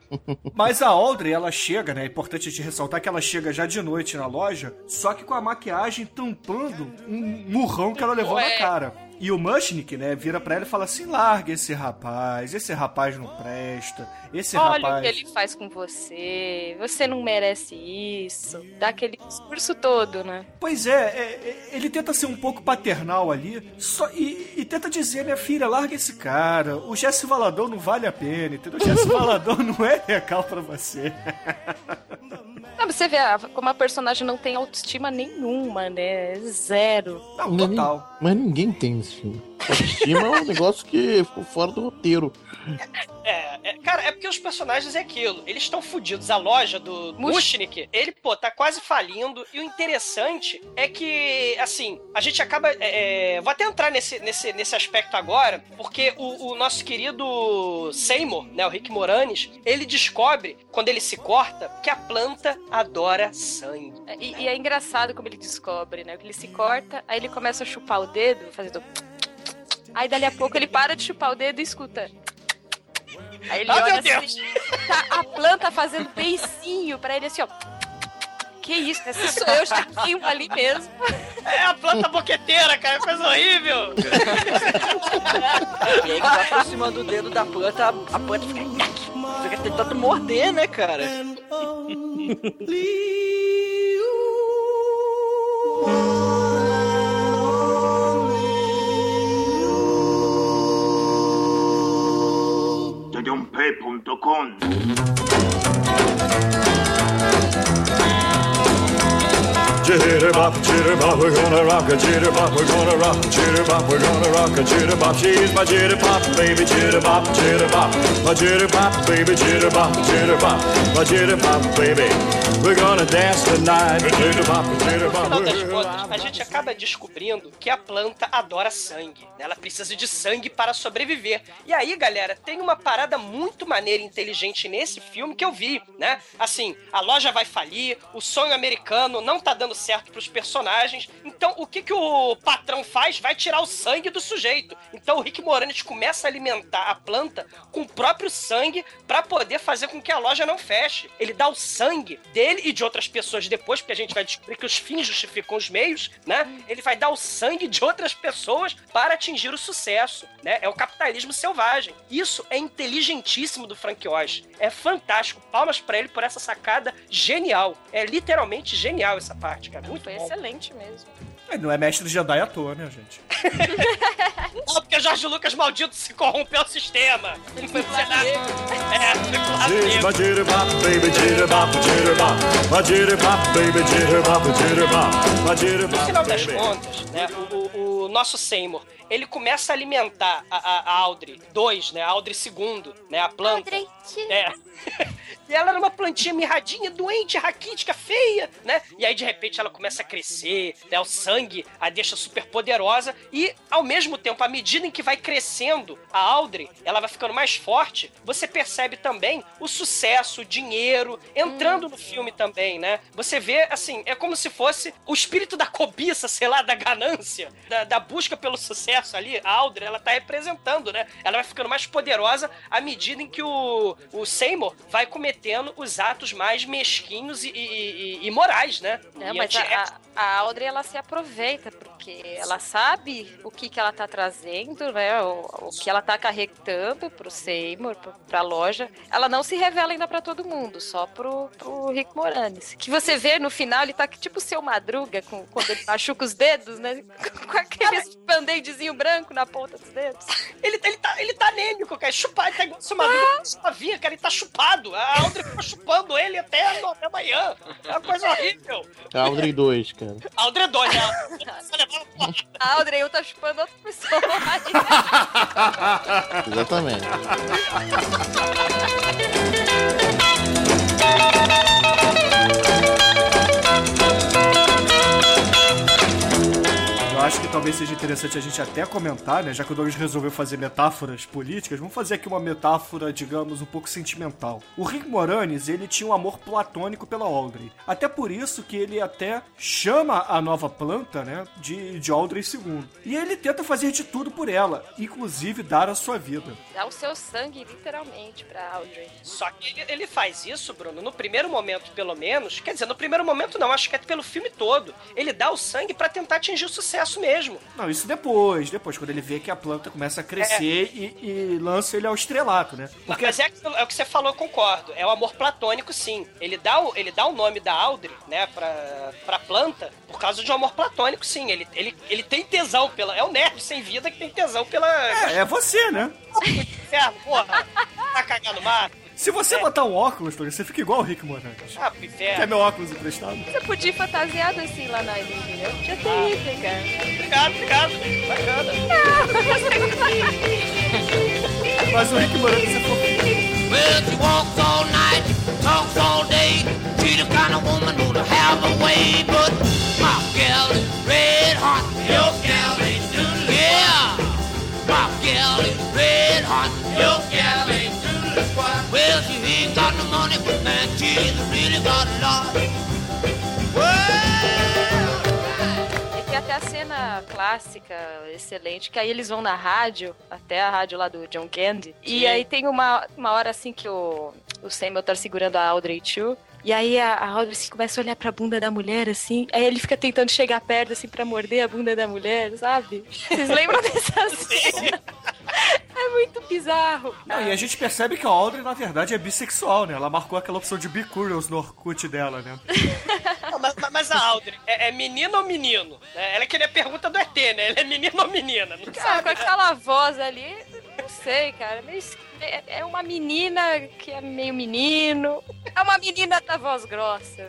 Mas a Audrey, ela chega, né? É importante te ressaltar que ela chega já de noite na loja, só que com a maquiagem tampando um murrão que ela levou Ué. na cara. E o Mushnik, né, vira pra ela e fala assim: larga esse rapaz, esse rapaz não presta, esse Olha rapaz. o que ele faz com você, você não merece isso. Dá aquele discurso todo, né? Pois é, é, é, ele tenta ser um pouco paternal ali, só, e, e tenta dizer, minha filha, larga esse cara, o Jesse Valador não vale a pena, entendeu? O Jesse Valador não é legal pra você. Não, você vê a- como a personagem não tem autoestima nenhuma, né? Zero. Não, Mas nin- Mas ninguém tem nesse filme. Autoestima é um negócio que ficou fora do roteiro. É, é, cara, é porque os personagens é aquilo. Eles estão fudidos. A loja do Mush- Mushnik, ele, pô, tá quase falindo. E o interessante é que, assim, a gente acaba. é, é, vou até entrar nesse, nesse, nesse aspecto agora, porque o, o nosso querido Seymour, né, o Rick Moranis, ele descobre, quando ele se corta, que a planta adora sangue. E, e é engraçado como ele descobre, né? Que ele se corta, aí ele começa a chupar o dedo, fazendo. Aí dali a pouco ele para de chupar o dedo e escuta. Aí ele Ah, olha assim, tá a planta fazendo beicinho pra ele assim, ó. Que isso, essa sou eu, Chiquinho, ali mesmo. É a planta boqueteira, cara, coisa horrível. E aí, vai aproximando o dedo da planta, a, a planta fica. Fica tentando morder, né, cara? panteonp.com. Jitterbop, jitterbop, we're gonna rock a jitterbop, we're gonna rock a jitterbop, we're gonna rock a jitterbop. She's my jitterbop, baby, jitterbop, jitterbop. My jitterbop, baby, jitterbop, jitterbop. My jitterbop, baby. We're gonna dance tonight, jitterbop, No final jitterbop. das contas, a gente acaba descobrindo que a planta adora sangue. Ela precisa de sangue para sobreviver. E aí, galera, tem uma parada muito maneira e inteligente nesse filme que eu vi, né? Assim, a loja vai falir, o sonho americano não tá dando certo, certo pros personagens. Então, o que que o patrão faz? Vai tirar o sangue do sujeito. Então, o Rick Moranis começa a alimentar a planta com o próprio sangue pra poder fazer com que a loja não feche. Ele dá o sangue dele e de outras pessoas depois, porque a gente vai descobrir que os fins justificam os meios, né? Ele vai dar o sangue de outras pessoas para atingir o sucesso, né? É o capitalismo selvagem. Isso é inteligentíssimo do Frank Oz. É fantástico. Palmas pra ele por essa sacada genial. É literalmente genial essa parte, cara. Muito Foi bom. excelente mesmo. É, Não é mestre Jedi à toa, né, gente? Não, porque Jorge Lucas maldito se corrompeu o sistema. Ele foi. É, No final das contas, né, o, o- o nosso Seymour, ele começa a alimentar a, a, Audrey 2, né, a Audrey II, né, a planta. É. E ela era uma plantinha mirradinha, doente, raquítica, feia, né? E aí, de repente, ela começa a crescer, né? O sangue a deixa super poderosa. E, ao mesmo tempo, à medida em que vai crescendo a Audrey, ela vai ficando mais forte, você percebe também o sucesso, o dinheiro, entrando no filme também, né? Você vê, assim, é como se fosse o espírito da cobiça, sei lá, da ganância, da, da busca pelo sucesso ali. A Audrey, ela tá representando, né? Ela vai ficando mais poderosa à medida em que o, o Seymour vai cometendo os atos mais mesquinhos e, e, e- e morais, né? Não, E mas a, a, a Audrey, ela se aproveita, porque ela sabe o que, que ela tá trazendo, né? O, o que ela tá carregando pro Seymour, pro, pra loja. Ela não se revela ainda pra todo mundo, só pro, pro Rick Moranis. Que você vê no final, ele tá tipo o seu Madruga, com, quando ele machuca os dedos, né? Com aquele band-aidzinho branco na ponta dos dedos. Ele, ele, tá, ele tá anêmico, cara. Chupado, ele tá igual o seu Madruga. Sua vinha, cara, ele tá chupado. A Audrey ficou chupando ele até, até amanhã. É uma coisa horrível. É Audrey 2, cara. A Audrey é porrada. A Audrey, eu tá chupando outra pessoa. Exatamente. Eu acho que talvez seja interessante a gente até comentar, né? Já que o Douglas resolveu fazer metáforas políticas, vamos fazer aqui uma metáfora, digamos, um pouco sentimental. O Rick Moranis, ele tinha um amor platônico pela Audrey. Até por isso que ele até chama a nova planta, né, de, de Audrey II. E ele tenta fazer de tudo por ela, inclusive dar a sua vida. Dá o seu sangue, literalmente, pra Audrey. Só que ele, ele faz isso, Bruno, no primeiro momento, pelo menos. Quer dizer, no primeiro momento não, acho que é pelo filme todo. Ele dá o sangue pra tentar atingir o sucesso mesmo. Não, isso depois, depois, quando ele vê que a planta começa a crescer e, e lança ele ao estrelato, né? Porque... Mas é, é o que você falou, eu concordo. É o amor platônico, sim. Ele dá o, ele dá o nome da Audrey, né, pra, pra planta, por causa de um amor platônico, sim. Ele, ele, ele tem tesão pela. É o nerd sem vida que tem tesão pela. É, é você, né? Inferno, porra. Tá cagando mato. Se você botar um óculos, Tony, você fica igual o Rick Moranis. Ah, inferno. Quer meu óculos emprestado? Você podia ir fantasiado assim lá na ilha, entendeu? Podia ter ido, cara. Obrigado, obrigado. Bacana. Mas o Rick Moranis é fofinho. Well, she walks all night, talks all day. She's the kind of woman who'll have a way, but my gal is red hot. Your gal ain't doodle Yeah, my gal is red hot. Your gal ain't Well, she ain't got no money, but man, she's really got a lot. E tem até a cena clássica, excelente, que aí eles vão na rádio, até a rádio lá do John Candy. E aí tem uma, uma hora assim que o, o Samuel tá segurando a Audrey too. E aí a, a Audrey assim, começa a olhar pra bunda da mulher, assim. Aí ele fica tentando chegar perto, assim, pra morder a bunda da mulher, sabe? Vocês lembram dessa cena? É muito bizarro. Não, e a gente percebe que a Audrey, na verdade, é bissexual, né? Ela marcou aquela opção de be curious no Orkut dela, né? Não, mas, mas a Audrey é, é menino ou menino? É, Ela queria a pergunta do ET, né? Ela é menino ou menina? Não Cara, sabe, com né? aquela voz ali, não sei, cara. É é uma menina que é meio menino. É uma menina da voz grossa.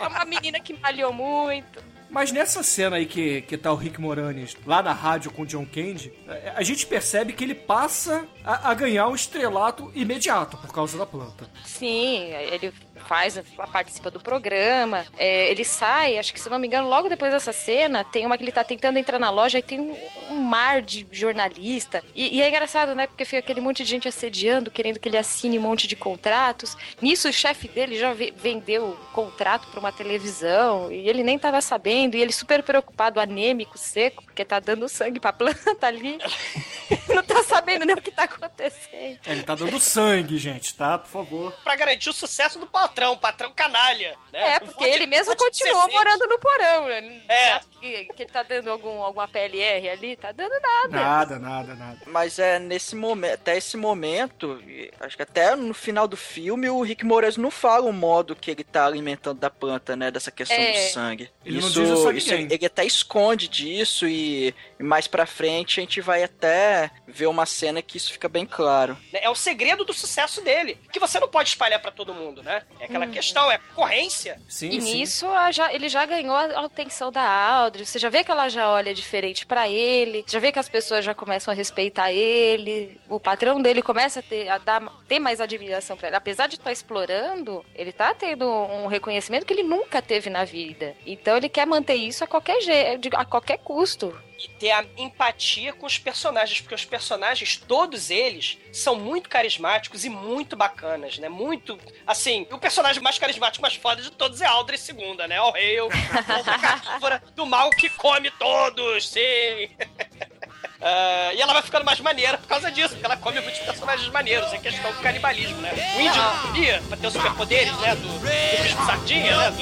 É uma menina que malhou muito. Mas nessa cena aí que, que tá o Rick Moranis lá na rádio com o John Candy, a, a gente percebe que ele passa a, a ganhar um estrelato imediato por causa da planta. Sim, ele faz, participa do programa. É, ele sai, acho que se não me engano, logo depois dessa cena, tem uma que ele tá tentando entrar na loja e tem um, um mar de jornalista. E, e é engraçado, né? Porque fica aquele monte de gente assediando, querendo que ele assine um monte de contratos. Nisso, o chefe dele já ve- vendeu o contrato pra uma televisão e ele nem tava sabendo. E ele super preocupado, anêmico, seco, porque tá dando sangue pra planta ali. não tá sabendo nem o que tá acontecendo. Ele tá dando sangue, gente, tá? Por favor. Pra garantir o sucesso do patrão, patrão canalha. Né? É, Um porque monte- ele mesmo um continuou morando no porão. né? É. Que, que ele tá dando algum, alguma PLR ali? Tá dando nada. Nada, nada, nada. Mas é nesse momento, até esse momento, acho que até no final do filme, o Rick Moraes não fala o modo que ele tá alimentando da planta, né? Dessa questão É. do sangue. Ele não isso, diz isso isso ele até esconde disso e, e mais pra frente a gente vai até ver uma cena que isso fica bem claro. É o segredo do sucesso dele, que você não pode espalhar pra todo mundo, né? É aquela Hum. questão, é concorrência. Sim, E sim. nisso já- ele já ganhou a atenção da Audrey. Você já vê que ela já olha diferente pra ele. Já vê que as pessoas já começam a respeitar ele. O patrão dele começa a ter, a dar, ter mais admiração pra ele. Apesar de estar explorando, ele tá tendo um reconhecimento que ele nunca teve na vida. Então ele quer manter isso a qualquer jeito, a qualquer custo. E ter a empatia com os personagens, porque os personagens, todos eles, são muito carismáticos e muito bacanas, né? Muito. Assim, o personagem mais carismático, mais foda de todos é Audrey II, né? O rei, o carnívora do mal que come todos, sim. Ah, e ela vai ficando mais maneira por causa disso, porque ela come muitos personagens maneiros, é questão do canibalismo, né? O índio não comia pra ter os superpoderes, né? Do, do bicho sardinha, né?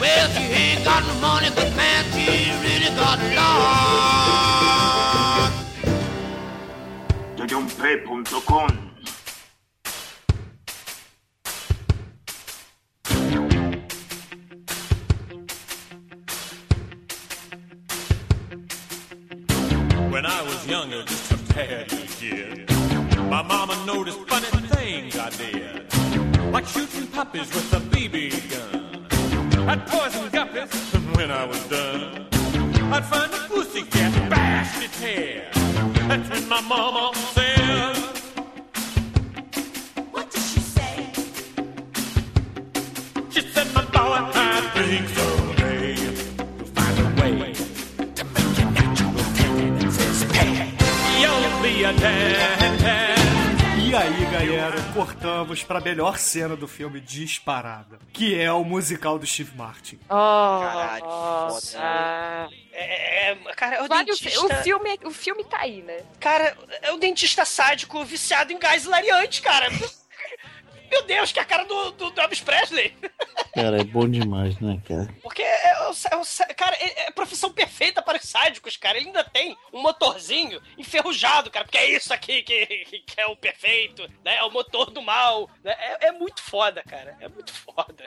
Well, was younger, just a tad kid, my mama noticed funny things I did, like shooting puppies with a BB gun. I'd poison guppies, and when I was done, I'd find a pussycat, bash its head. That's when my mama said, What did she say? she said, my boy, I think someday E aí, galera, cortamos pra melhor cena do filme disparada, que é o musical do Steve Martin. Oh, Caralho, nossa. É, é, cara, é o Vale o, dentista... o filme, o filme tá aí, né? Cara, é o dentista sádico viciado em gás hilariante, cara. Meu Deus, que é a cara do, do, do Elvis Presley. Cara, é bom demais, né, cara? Porque, é, é é cara, é, é profissão perfeita para os sádicos, cara. Ele ainda tem um motorzinho enferrujado, cara. Porque é isso aqui que, que é o perfeito, né? É o motor do mal. Né? É, é muito foda, cara. É muito foda.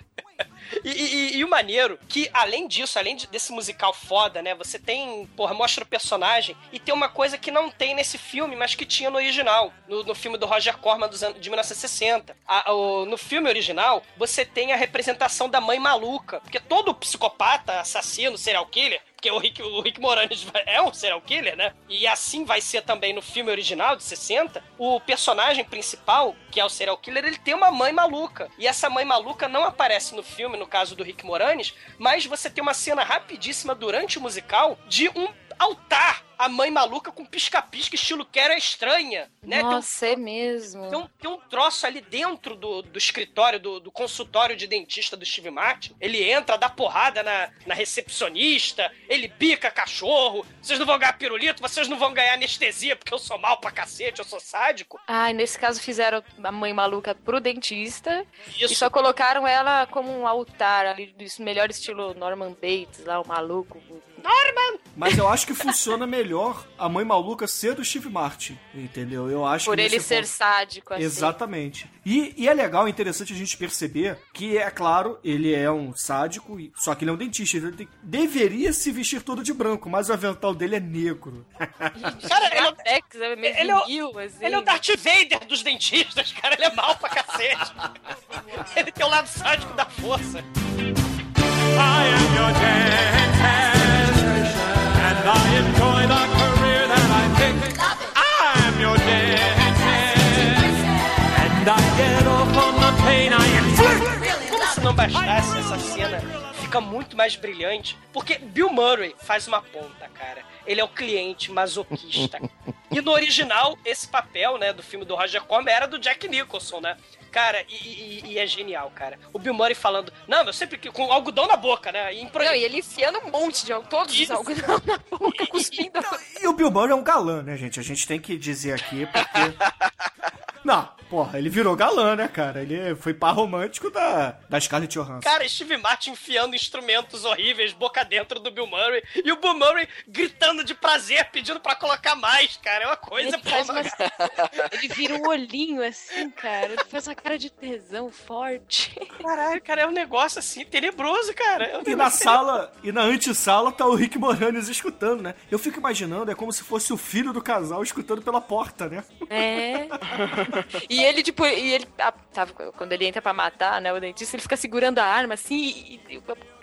E, e- e o maneiro, que além disso, além de- desse musical foda, né? Você tem, porra, mostra o personagem e tem uma coisa que não tem nesse filme, mas que tinha no original, no, no filme do Roger Corman dos anos, de 1960. A- o- no filme original, você tem a representação da mãe maluca, porque todo psicopata, assassino, serial killer, porque o Rick, o Rick Moranis é um serial killer, né? E assim vai ser também no filme original de 60. O personagem principal, que é o serial killer, ele tem uma mãe maluca. E essa mãe maluca não aparece no filme, no caso do Rick Moranis, mas você tem uma cena rapidíssima durante o musical de um altar. A mãe maluca com pisca-pisca, estilo que era estranha, né? Tem um Nossa, é mesmo. tem um, tem um troço ali dentro do, do escritório, do, do consultório de dentista do Steve Martin. Ele entra, dá porrada na, na recepcionista, ele bica cachorro. Vocês não vão ganhar pirulito, vocês não vão ganhar anestesia porque eu sou mal pra cacete, eu sou sádico. Ai, nesse caso fizeram a mãe maluca pro dentista Isso. e só colocaram ela como um altar ali, do melhor estilo Norman Bates, lá, o maluco. Norman! Mas eu acho que funciona melhor a mãe maluca ser do Steve Martin, entendeu? Eu acho Por que ele ser ponto- sádico, assim. Exatamente. E, e é legal, é interessante a gente perceber que, é claro, ele é um sádico, e- só que ele é um dentista. Ele tem- deveria se vestir todo de branco, mas o avental dele é negro. Cara, ele é, é meio ele é o- assim. ele é o Darth Vader dos dentistas, cara. Ele é mal pra cacete. ele tem o lado sádico da força. I am your dentist, I enjoy the career that I picked. I am your dentist, and I get off on the pain I inflict. bastasse, essa cena fica muito mais brilhante, porque Bill Murray faz uma ponta, cara. Ele é o cliente masoquista. E no original, esse papel, né, do filme do Roger Corman era do Jack Nicholson, né? Cara, e, e- e é genial, cara. O Bill Murray falando, não, eu sempre que- com algodão na boca, né? E impro- Não, e ele enfiando um monte de algodão, todos os algodão na boca, cuspindo. E o Bill Murray é um galã, né, gente? A gente tem que dizer aqui, porque... Não, porra, ele virou galã, né, cara? Ele foi par romântico da, da Scarlett Johansson. Cara, Steve Martin enfiando instrumentos horríveis boca dentro do Bill Murray e o Bill Murray gritando de prazer, pedindo pra colocar mais, cara. É uma coisa Ele, uma- ele vira um olhinho assim, cara. Ele faz uma cara de tesão forte. Caralho, cara, é um negócio assim, tenebroso, cara. É um E na sala, e na antessala tá o Rick Moranis escutando, né? Eu fico imaginando, é como se fosse o filho do casal escutando pela porta, né? É. E ele, tipo, e ele. ah, tava- quando ele entra pra matar, né, o dentista, ele fica segurando a arma assim e, e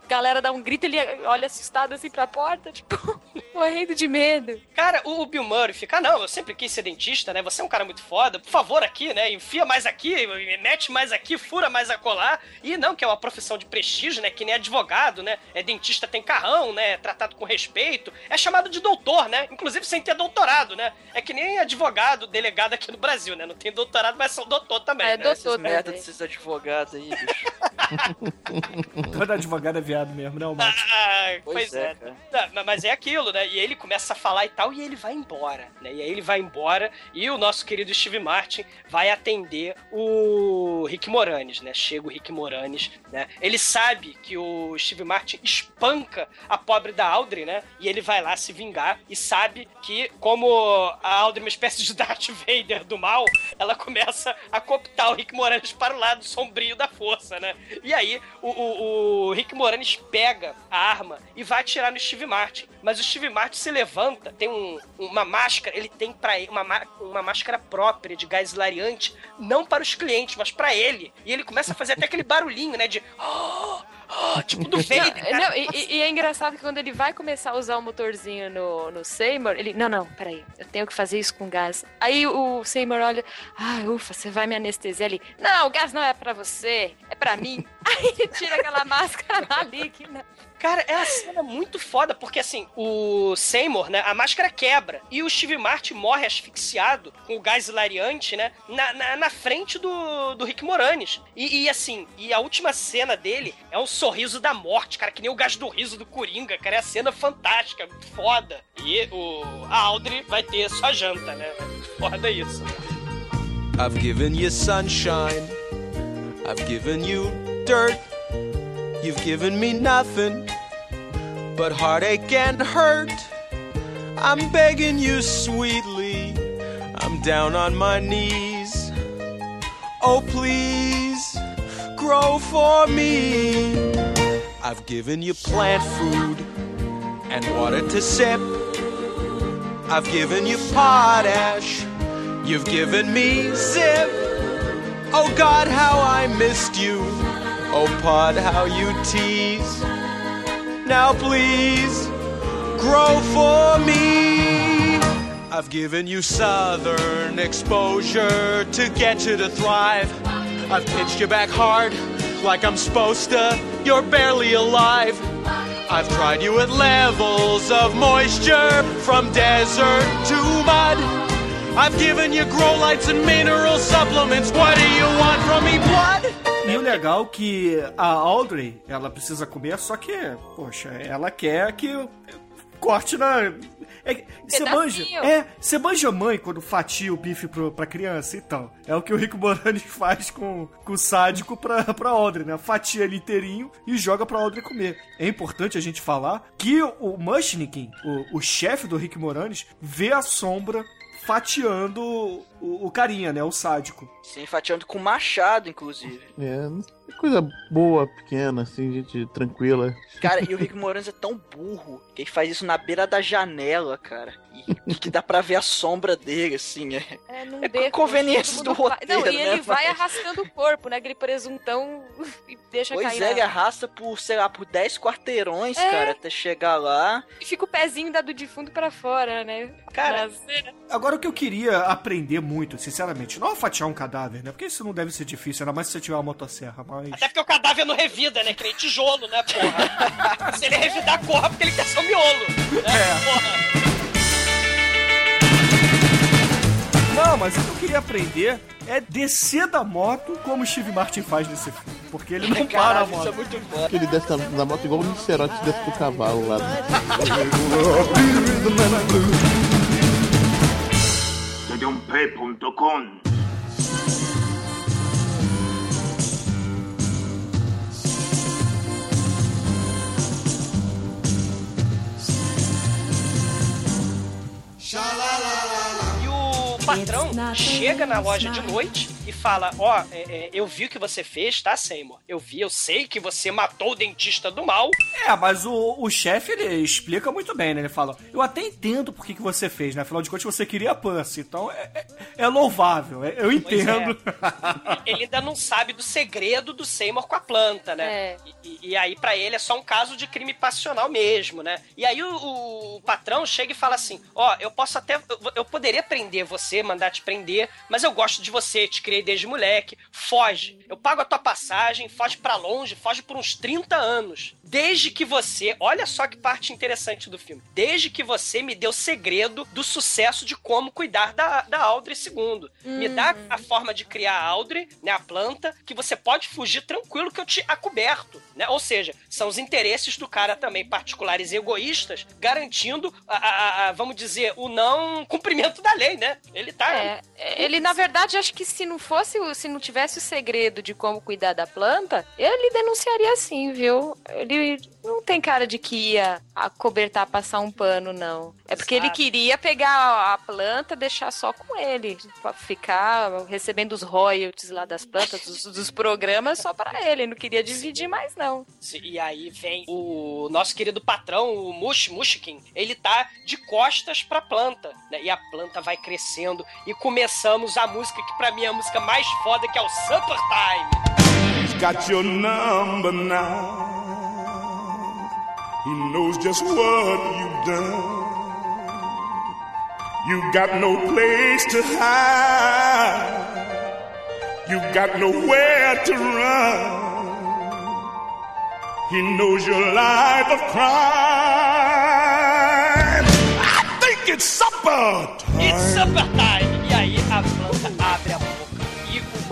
galera dá um grito, ele olha assustado assim pra porta, tipo, morrendo de medo. Cara, o Bill Murray fica, ah, não, eu sempre quis ser dentista, né? Você é um cara muito foda, por favor aqui, né? Enfia mais aqui, mete mais aqui, fura mais acolá. E não, que é uma profissão de prestígio, né? Que nem advogado, né? É dentista tem carrão, né? É tratado com respeito. É chamado de doutor, né? Inclusive sem ter doutorado, né? É que nem advogado, delegado aqui no Brasil, né? Não tem doutorado, mas são doutor também. É, né? doutor Essas merda desses advogados aí, bicho. Toda advogada é viado mesmo, né, o Matt? Ah, Pois pois, é, é. ma- mas é aquilo, né? E ele começa a falar e tal, e ele vai embora, né? E aí ele vai embora e o nosso querido Steve Martin vai atender o Rick Moranis, né? Chega o Rick Moranis, né? Ele sabe que o Steve Martin espanca a pobre da Audrey, né? E ele vai lá se vingar e sabe que, como a Audrey é uma espécie de Darth Vader do mal, ela começa a cooptar o Rick Moranis para o lado sombrio da força, né? E aí o, o- o Rick Moranis pega a arma e vai atirar no Steve Martin. Mas o Steve Martin se levanta, tem um- uma máscara, ele tem para uma, uma máscara própria de gás hilariante, não para os clientes, mas para ele. E ele começa a fazer até aquele barulhinho, né? De. "Oh, oh", tipo do Vader. Não, não, e, e- e é engraçado que quando ele vai começar a usar o motorzinho no, no Seymour, ele. Não, não, peraí, eu tenho que fazer isso com gás. Aí o Seymour olha, ah, ufa, você vai me anestesiar ali. Não, o gás não é pra você, é pra mim. Aí ele tira aquela máscara maligna. Cara, é uma cena muito foda, porque assim, o Seymour, né, a máscara quebra e o Steve Martin morre asfixiado com o gás hilariante, né, na, na, na frente do, do Rick Moranis. E, e, assim, e a última cena dele é um sorriso da morte, cara, que nem o gás do riso do Coringa, cara, é a cena fantástica, foda. E o, a Audrey vai ter sua janta, né, foda isso. I've given you sunshine. I've given you dirt. You've given me nothing but heartache and hurt. I'm begging you sweetly. I'm down on my knees. Oh, please grow for me. I've given you plant food and water to sip. I've given you potash. You've given me zip. Oh God, how I missed you. Oh Pod, how you tease. Now please grow for me. I've given you southern exposure to get you to thrive. I've pitched you back hard like I'm supposed to. You're barely alive. I've tried you at levels of moisture from desert to mud. I've given you grow lights and mineral supplements. What do you want from me, blood? E o legal que a Audrey, ela precisa comer, só que, poxa, ela quer que corte na. É, você manja. Pedacinho. É, você manja mãe quando fatia o bife pro, pra criança então. É o que o Rico Moranis faz com, com o sádico pra, pra Audrey, né? Fatia ele inteirinho e joga pra Audrey comer. É importante a gente falar que o Mushnikin, o, o chefe do Rick Moranis, vê a sombra fatiando o, o carinha, né? O sádico. Sim, fatiando com machado, inclusive. É, coisa boa, pequena, assim, gente tranquila. Cara, e o Rick Moranis é tão burro que ele faz isso na beira da janela, cara. E que dá pra ver a sombra dele, assim. É, É, é beco, conveniência todo do roteiro, Não, e né, ele vai mas- arrastando o corpo, né? Aquele presuntão e deixa Pois cair. é, na- ele arrasta por, sei lá, por 10 quarteirões, É. cara, até chegar lá. E fica o pezinho dado de fundo pra fora, né? Cara, Agora, o que eu queria aprender muito, sinceramente, não é fatiar um cadáver, né? Porque isso não deve ser difícil, ainda mais se você tiver uma motosserra, mas... Até porque o cadáver não revida, né? Que nem tijolo, né, porra? Se ele revidar, corra porque ele quer ser o miolo. Né? É. Porra. Não, mas o que eu queria aprender é descer da moto como o Steve Martin faz nesse filme. Porque ele não para a moto. Porque ele desce na, na moto igual o Nicerote desce do cavalo lá. Tedump.com E o patrão chega na loja de noite e fala: Ó, é, é, eu vi o que você fez, tá, Seymour? Eu vi, eu sei que você matou o dentista do mal. É, mas o, o chefe, ele explica muito bem, né? Ele fala, eu até entendo por que, que você fez, né? Afinal de contas, você queria a Pussy, então é, é, é louvável, é- eu entendo. Ele ainda não sabe do segredo do Seymour com a planta, né? É. E, e aí, pra ele, é só um caso de crime passional mesmo, né? E aí, o, o patrão chega e fala assim: Ó, eu posso até. Eu, eu poderia prender você, mandar te prender, mas eu gosto de você, te criei desde moleque. Foge. Eu pago a tua passagem, foge pra longe, foge por uns 30 anos. Desde que você. Olha só que parte interessante do filme. Desde que você me deu o segredo do sucesso de como cuidar da, da Audrey II. Me dá a forma de criar a Audrey, né? A planta, que você pode fugir tranquilo que eu te acoberto, né? Ou seja, são os interesses do cara também, particulares e egoístas, garantindo, a, a- a- vamos dizer, o não cumprimento da lei, né? Ele tá. É, ele, na verdade, acho que se não fosse, se não tivesse o segredo de como cuidar da planta, ele denunciaria sim, viu? Ele não tem cara de que ia acobertar, passar um pano, não. É porque ele Sabe. queria pegar a planta, deixar só com ele, pra ficar recebendo os royalties lá das plantas, dos, dos programas só para ele. Não queria dividir mais, não. E aí vem o nosso querido patrão, o Mush Mushkin, ele tá de costas pra planta, né? E a planta vai crescendo e começamos a música que pra mim é a música mais foda, que é o Supper Time. He's got your number now. He knows just what you've done. You've got no place to hide. You've got nowhere to run. He knows your life of crime. I think it's supper time. It's. Supper Time!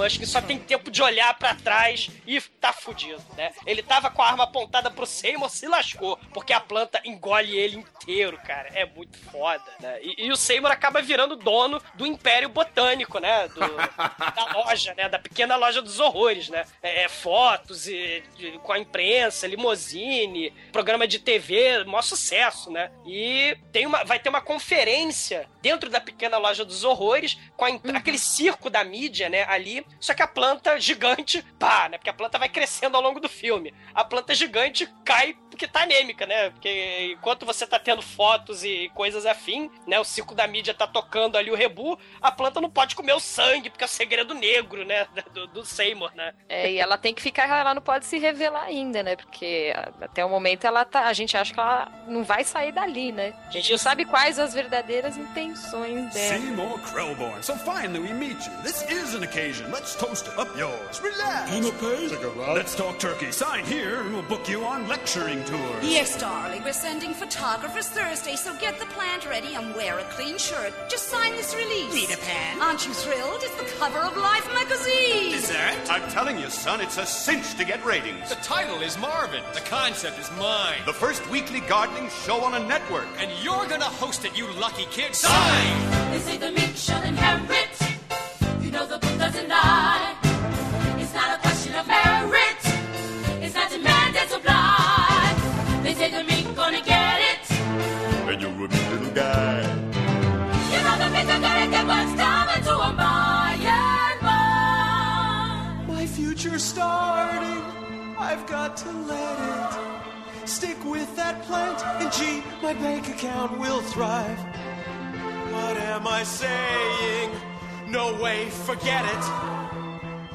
Mushkin só tem tempo de olhar pra trás e tá fudido, né? Ele tava com a arma apontada pro Seymour, se lascou, porque a planta engole ele inteiro, cara. É muito foda, né? E, e o Seymour acaba virando dono do Império Botânico, né? Do- da loja, né? Da pequena loja dos horrores, né? É, é, fotos e, de- com a imprensa, limousine, programa de TV, maior sucesso, né? E tem uma, vai ter uma conferência dentro da pequena loja dos horrores com in- aquele circo da mídia, né? Ali, só que a planta gigante, pá, né? Porque a planta vai crescendo ao longo do filme. A planta gigante cai porque tá anêmica, né? Porque enquanto você tá tendo fotos e coisas afim, né? O circo da mídia tá tocando ali o rebu, a planta não pode comer o sangue, porque é o segredo negro, né? Do, do Seymour, né? É, e ela tem que ficar, ela não pode se revelar ainda, né? Porque até o momento ela tá, a gente acha que ela não vai sair dali, né? A gente não sabe quais as verdadeiras intenções dela. Seymour Krellborn, so finally we meet you. This is an occasion. Let's toast it up yours. Relax. Canapé? Let's talk turkey. Sign here, and we'll book you on lecturing tours. Yes, darling, we're sending photographers Thursday, so get the plant ready and wear a clean shirt. Just sign this release. Need a pen? Aren't you thrilled? It's the cover of Life magazine. Dessert? I'm telling you, son, it's a cinch to get ratings. The title is Marvin. The concept is mine. The first weekly gardening show on a network. And you're gonna host it, you lucky kid. Sign! They say the meek shall inherit. You know the book doesn't lie. It's not a question of merit. It's not demanded supply. They say the meek gonna get it. And you're a little guy. You know the meek are gonna get what's coming to 'em by and by. My future's starting. I've got to let it stick with that plant, and gee, my bank account will thrive. What am I saying? No way, forget it.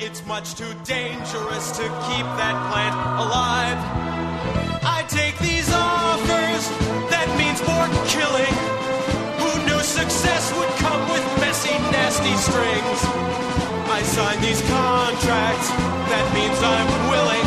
It's much too dangerous to keep that plant alive. I take these offers, that means more killing. Who knew success would come with messy, nasty strings. I sign these contracts. That means I'm willing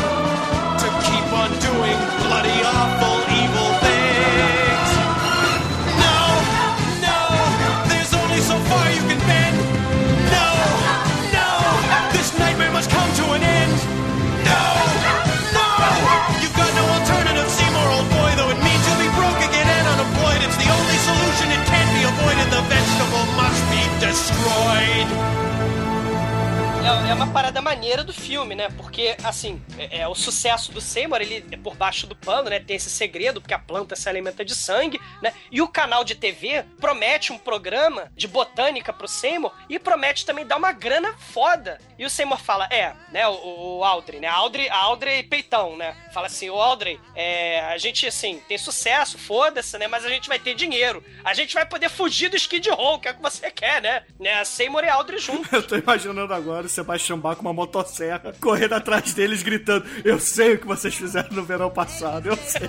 É, é uma parada maneira do filme, né? Porque, assim, é, é o sucesso do Seymour, ele é por baixo do pano, né? Tem esse segredo, porque a planta se alimenta de sangue, né? E o canal de TV promete um programa de botânica pro Seymour e promete também dar uma grana foda. E o Seymour fala, é, né? O, o né? Audrey, Audrey Peitão, né? Fala assim, ô Audrey, é, a gente, assim, tem sucesso, foda-se, né? Mas a gente vai ter dinheiro. A gente vai poder fugir do Skid Row, que é o que você quer, né? né? Seymour e Audrey juntos. Eu tô imaginando agora o Sebastião Bach com uma motosserra correndo atrás deles gritando: Eu sei o que vocês fizeram no verão passado, eu sei.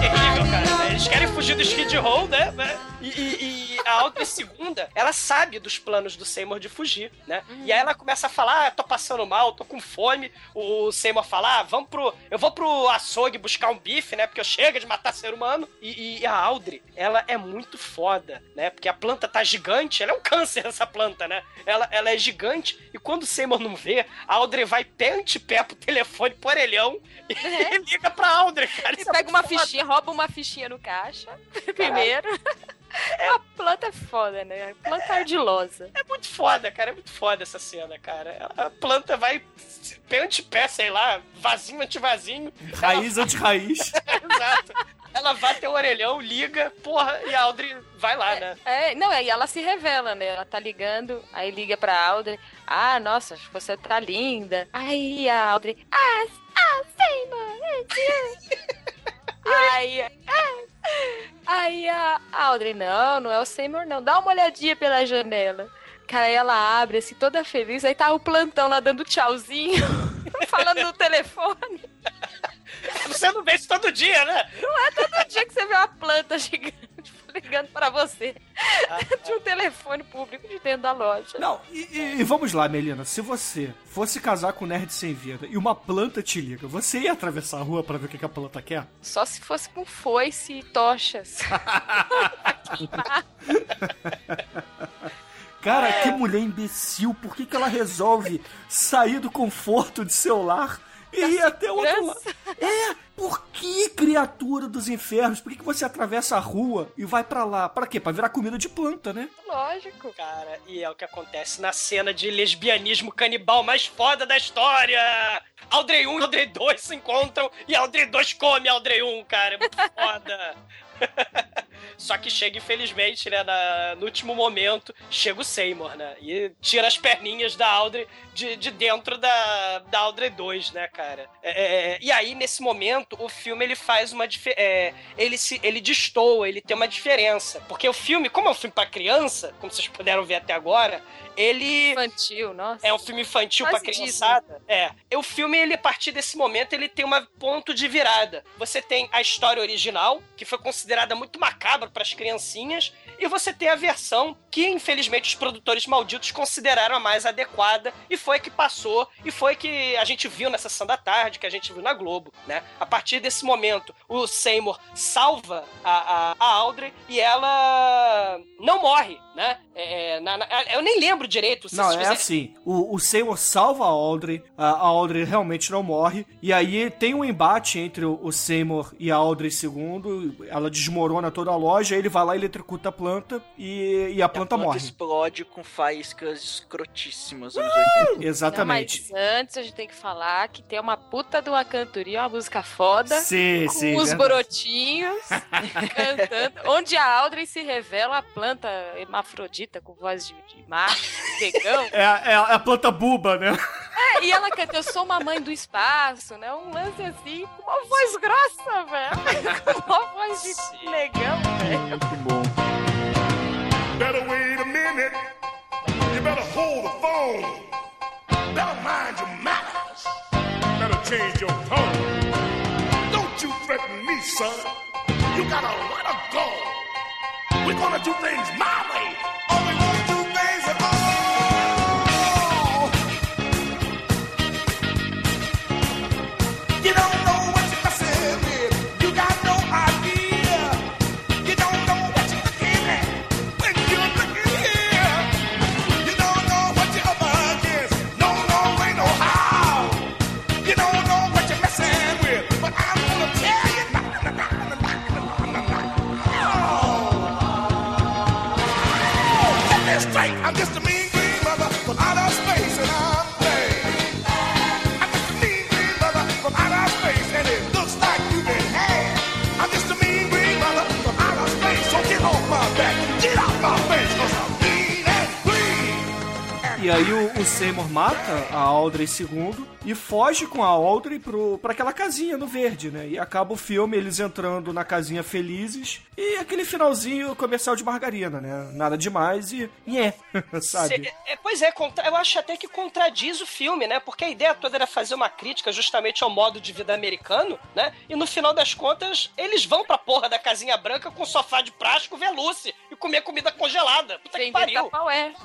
terrível, cara. Eles querem fugir do Skid Row, né? E, e- e a Audrey segunda, ela sabe dos planos do Seymour de fugir, né? E aí ela começa a falar, ah, tô passando mal, tô com fome. O Seymour fala, ah, vamos pro... Eu vou pro açougue buscar um bife, né? Porque eu chego de matar ser humano. E, e a Audrey, ela é muito foda, né? Porque a planta tá gigante, ela é um câncer essa planta, né? Ela, ela é gigante e quando o Seymour não vê, a Audrey vai pé ante pé pro telefone, pro orelhão e liga pra Audrey, cara. E é pega muito uma foda. fichinha, rouba uma fichinha no caixa, primeiro. A planta é foda, né? A planta ardilosa. É muito foda, cara. É muito foda essa cena, cara. A planta vai pé ante pé, sei lá, vasinho ante vasinho. Raiz anti-raiz. Exato. Ela vai até o orelhão, liga, porra, e a Audrey vai lá, né? É, não, aí ela se revela, né? Ela tá ligando, aí liga pra Audrey. Ah, nossa, você tá linda. Aí a Audrey. Ah, ah, Seymour. Aí, ah, aí a Audrey, não, não é o Seymour, não. Dá uma olhadinha pela janela. Cara, aí ela abre, assim, toda feliz. Aí tá o plantão lá dando tchauzinho, falando no telefone. Você não vê isso todo dia, né? Não é todo dia que você vê uma planta gigante ligando pra você de um telefone público de dentro da loja. Não, e, e- vamos lá, Melina. Se você fosse casar com um nerd sem vida e uma planta te liga, você ia atravessar a rua pra ver o que, que a planta quer? Só se fosse com foice e tochas. Cara, que mulher imbecil. Por que, que ela resolve sair do conforto de seu lar e ir até o outro lado? É, por que, criatura dos infernos? Por que, que você atravessa a rua e vai pra lá? Pra quê? Pra virar comida de planta, né? Lógico. Cara, e é o que acontece na cena de lesbianismo canibal mais foda da história. Audrey 1 e Audrey 2 se encontram e Audrey 2 come Audrey 1, cara. É muito foda. Só que chega, infelizmente, né, na- no último momento, chega o Seymour, né? E tira as perninhas da Audrey de, de dentro da, da Audrey 2, né, cara? É, é, e aí, nesse momento, o filme ele faz uma diferença. ele se ele destoa, ele tem uma diferença. Porque o filme, como é um filme pra criança, como vocês puderam ver até agora, ele. Infantil, nossa. É um filme infantil Quase pra criançada. É. O filme, ele, a partir desse momento, ele tem um ponto de virada. Você tem a história original, que foi considerada muito macabra pras criancinhas, e você tem a versão que, infelizmente, os produtores malditos consideraram a mais adequada, e foi a que passou, e foi que a gente viu na Sessão da Tarde, que a gente viu na Globo, né? A partir desse momento, o Seymour salva a, a, a Audrey, e ela não morre, né? É, na- na- eu nem lembro direito. se Não, é assim. O, o Seymour salva a Audrey, a a Audrey realmente não morre, e aí tem um embate entre o, o Seymour e a Audrey II, ela desmorona toda a loja, ele vai lá e eletrocuta a planta e, e a planta Planta morre. explode com faíscas escrotíssimas 80. Exatamente. Não, mas antes a gente tem que falar que tem uma puta de uma cantoria, uma música foda. Sim, com sim, os verdade. brotinhos cantando. Onde a Audrey se revela a planta hermafrodita com voz de, de macho, vegão. É, a- é a- é a planta buba, né? É, e ela canta Eu sou uma mãe do espaço, né? Um lance assim, com uma voz grossa, velho. Com uma voz de negão, velho. Muito bom. Better wait a minute. You better hold the phone. Better mind your manners. Better change your tone. Don't you threaten me, son. You gotta let her go. We're gonna do things my way. E aí o, o Seymour mata a Audrey II e foge com a Audrey pro, pra aquela casinha no verde, né? E acaba o filme eles entrando na casinha felizes e aquele finalzinho comercial de margarina, né? Nada demais e é, sabe? Cê- é, pois é, contra- eu acho até que contradiz o filme, né? Porque a ideia toda era fazer uma crítica justamente ao modo de vida americano, né? E no final das contas, eles vão pra porra da casinha branca com sofá de plástico veluce e comer comida congelada. Puta que pariu.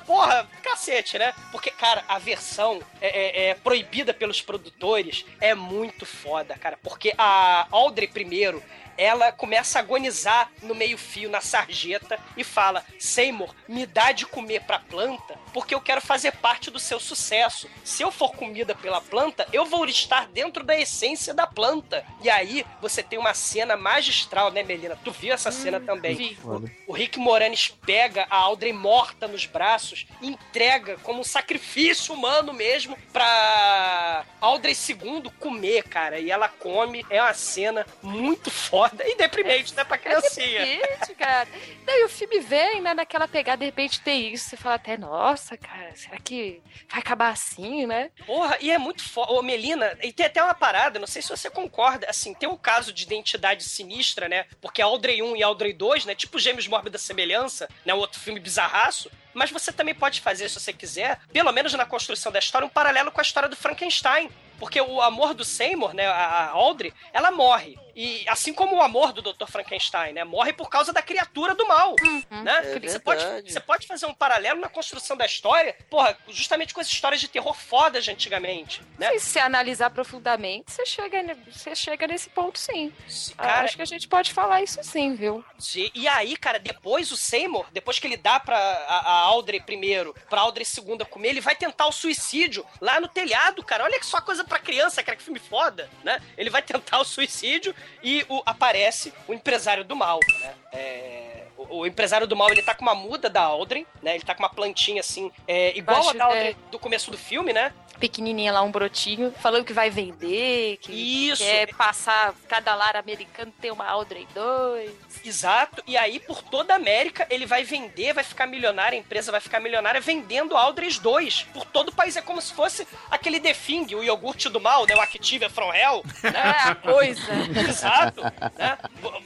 Porra, cacete, né? Porque, cara, a versão é, é- é proibida pelos produtores é muito foda, cara. Porque a Audrey primeiro ela começa a agonizar no meio-fio, na sarjeta, e fala: Seymour, me dá de comer pra planta, porque eu quero fazer parte do seu sucesso. Se eu for comida pela planta, eu vou estar dentro da essência da planta. E aí você tem uma cena magistral, né, Melina? Tu viu essa cena também? vi. O Rick Moranis pega a Audrey morta nos braços e entrega como um sacrifício humano mesmo pra Audrey II comer, cara. E ela come. É uma cena muito foda e deprimente, né, pra criancinha. Gente, cara. Daí o filme vem, né, naquela pegada, de repente tem isso. Você fala até, nossa, cara, será que vai acabar assim, né? Porra, e é muito foda. Ô, Melina, e tem até uma parada, não sei se você concorda, assim, tem um caso de identidade sinistra, né? Porque Audrey 1 e Audrey 2, né? Tipo Gêmeos Mórbida Semelhança, né? Outro filme bizarraço. Mas você também pode fazer, se você quiser, pelo menos na construção da história, um paralelo com a história do Frankenstein. Porque o amor do Seymour, né, a a Audrey, ela morre. E assim como o amor do Dr. Frankenstein, né, morre por causa da criatura do mal, né? É você, pode, você pode fazer um paralelo na construção da história, porra, justamente com as histórias de terror fodas de antigamente, né? Se analisar profundamente, você chega, você chega nesse ponto sim. cara- Acho que a gente pode falar isso sim, viu? Sim, E aí, cara, depois o Seymour, depois que ele dá pra a, a Audrey primeiro, pra Audrey segunda comer, ele vai tentar o suicídio lá no telhado, cara. Olha que só coisa pra criança, cara, que filme foda, né? Ele vai tentar o suicídio e o- aparece o empresário do mal, né? É, o, o empresário do mal, ele tá com uma muda da Audrey, né? Ele tá com uma plantinha assim, é, igual Baixo, a da Audrey é. do começo do filme, né? Pequenininha lá, um brotinho, falando que vai vender, que Isso. quer passar cada lar americano tem uma Audrey 2. Exato, e aí por toda a América ele vai vender, vai ficar milionário, a empresa vai ficar milionária vendendo Aldres 2 por todo o país. É como se fosse aquele The Thing, o iogurte do mal, né? O Activia From Hell. É a coisa. Exato. né?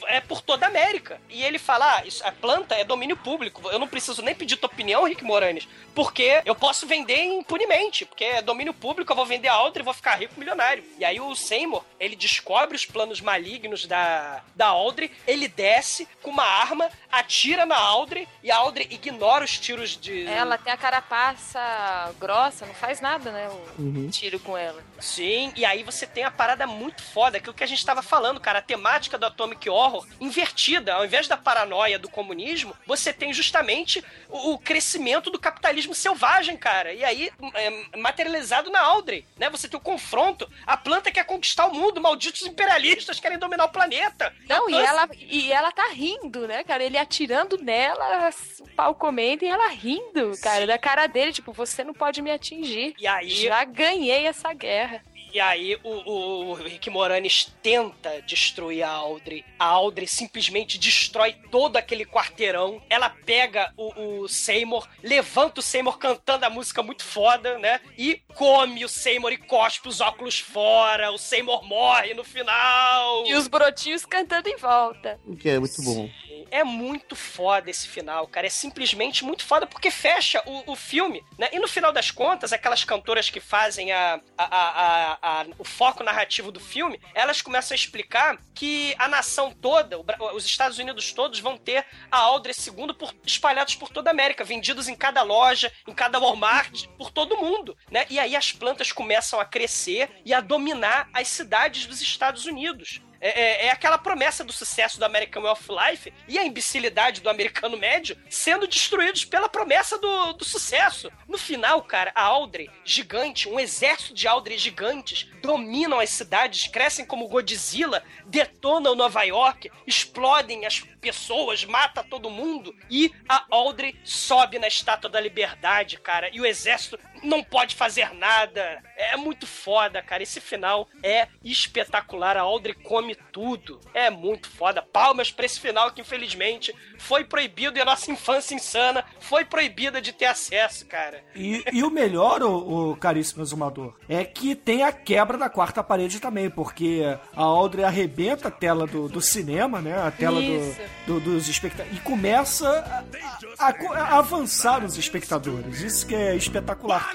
É por toda a América. E ele fala: ah, isso, a planta é domínio público. Eu não preciso nem pedir tua opinião, Rick Moranes, porque eu posso vender impunemente. Porque é domínio público, eu vou vender a Audrey e vou ficar rico milionário. E aí o Seymour, ele descobre os planos malignos da, da Audrey, ele desce com uma arma, atira na Audrey e a Audrey ignora os tiros de. Ela tem a carapaça grossa, não faz nada, né? O Uhum. tiro com ela. Sim, e aí você tem a parada muito foda, aquilo que a gente tava falando, cara, a temática do Atomic Horror invertida. Ao invés da paranoia do comunismo, você tem justamente o, o crescimento do capitalismo selvagem, cara. E aí, é, materializado na Audrey, né? Você tem o confronto, a planta quer conquistar o mundo, malditos imperialistas querem dominar o planeta. Não, e ela, e ela tá rindo, né, cara? Ele atirando nela, o pau comendo e ela rindo, cara, da cara dele, tipo, você não pode me atingir. E aí- Já ganhei essa guerra. E aí o, o Rick Moranis tenta destruir a Audrey. A Audrey simplesmente destrói todo aquele quarteirão. Ela pega o, o Seymour, levanta o Seymour cantando a música muito foda, né? E come o Seymour e cospe os óculos fora. O Seymour morre no final. E os brotinhos cantando em volta. O que é muito bom. É muito foda esse final, cara. É simplesmente muito foda porque fecha o, o filme, né? E no final das contas, aquelas cantoras que fazem a, a, a, a- a- o foco narrativo do filme, elas começam a explicar que a nação toda, os Estados Unidos todos, vão ter a Audrey II por, espalhados por toda a América, vendidos em cada loja, em cada Walmart, por todo mundo, né? E aí as plantas começam a crescer e a dominar as cidades dos Estados Unidos. É, é- é aquela promessa do sucesso do American Way of Life e a imbecilidade do americano médio sendo destruídos pela promessa do, do sucesso. No final, cara, a Audrey, gigante, um exército de Audrey gigantes, dominam as cidades, crescem como Godzilla, detonam Nova York, explodem as pessoas, mata todo mundo e a Audrey sobe na Estátua da Liberdade, cara, e o exército não pode fazer nada. É muito foda, cara. Esse final é espetacular. A Audrey come tudo. É muito foda. Palmas pra esse final que, infelizmente, foi proibido e a nossa infância insana foi proibida de ter acesso, cara. E, e o melhor, o, o caríssimo exumador, é que tem a quebra da quarta parede também, porque a Audrey arrebenta a tela do, do cinema, né? A tela do, do- dos espectadores. E começa a, a- a avançar os espectadores. Isso que é espetacular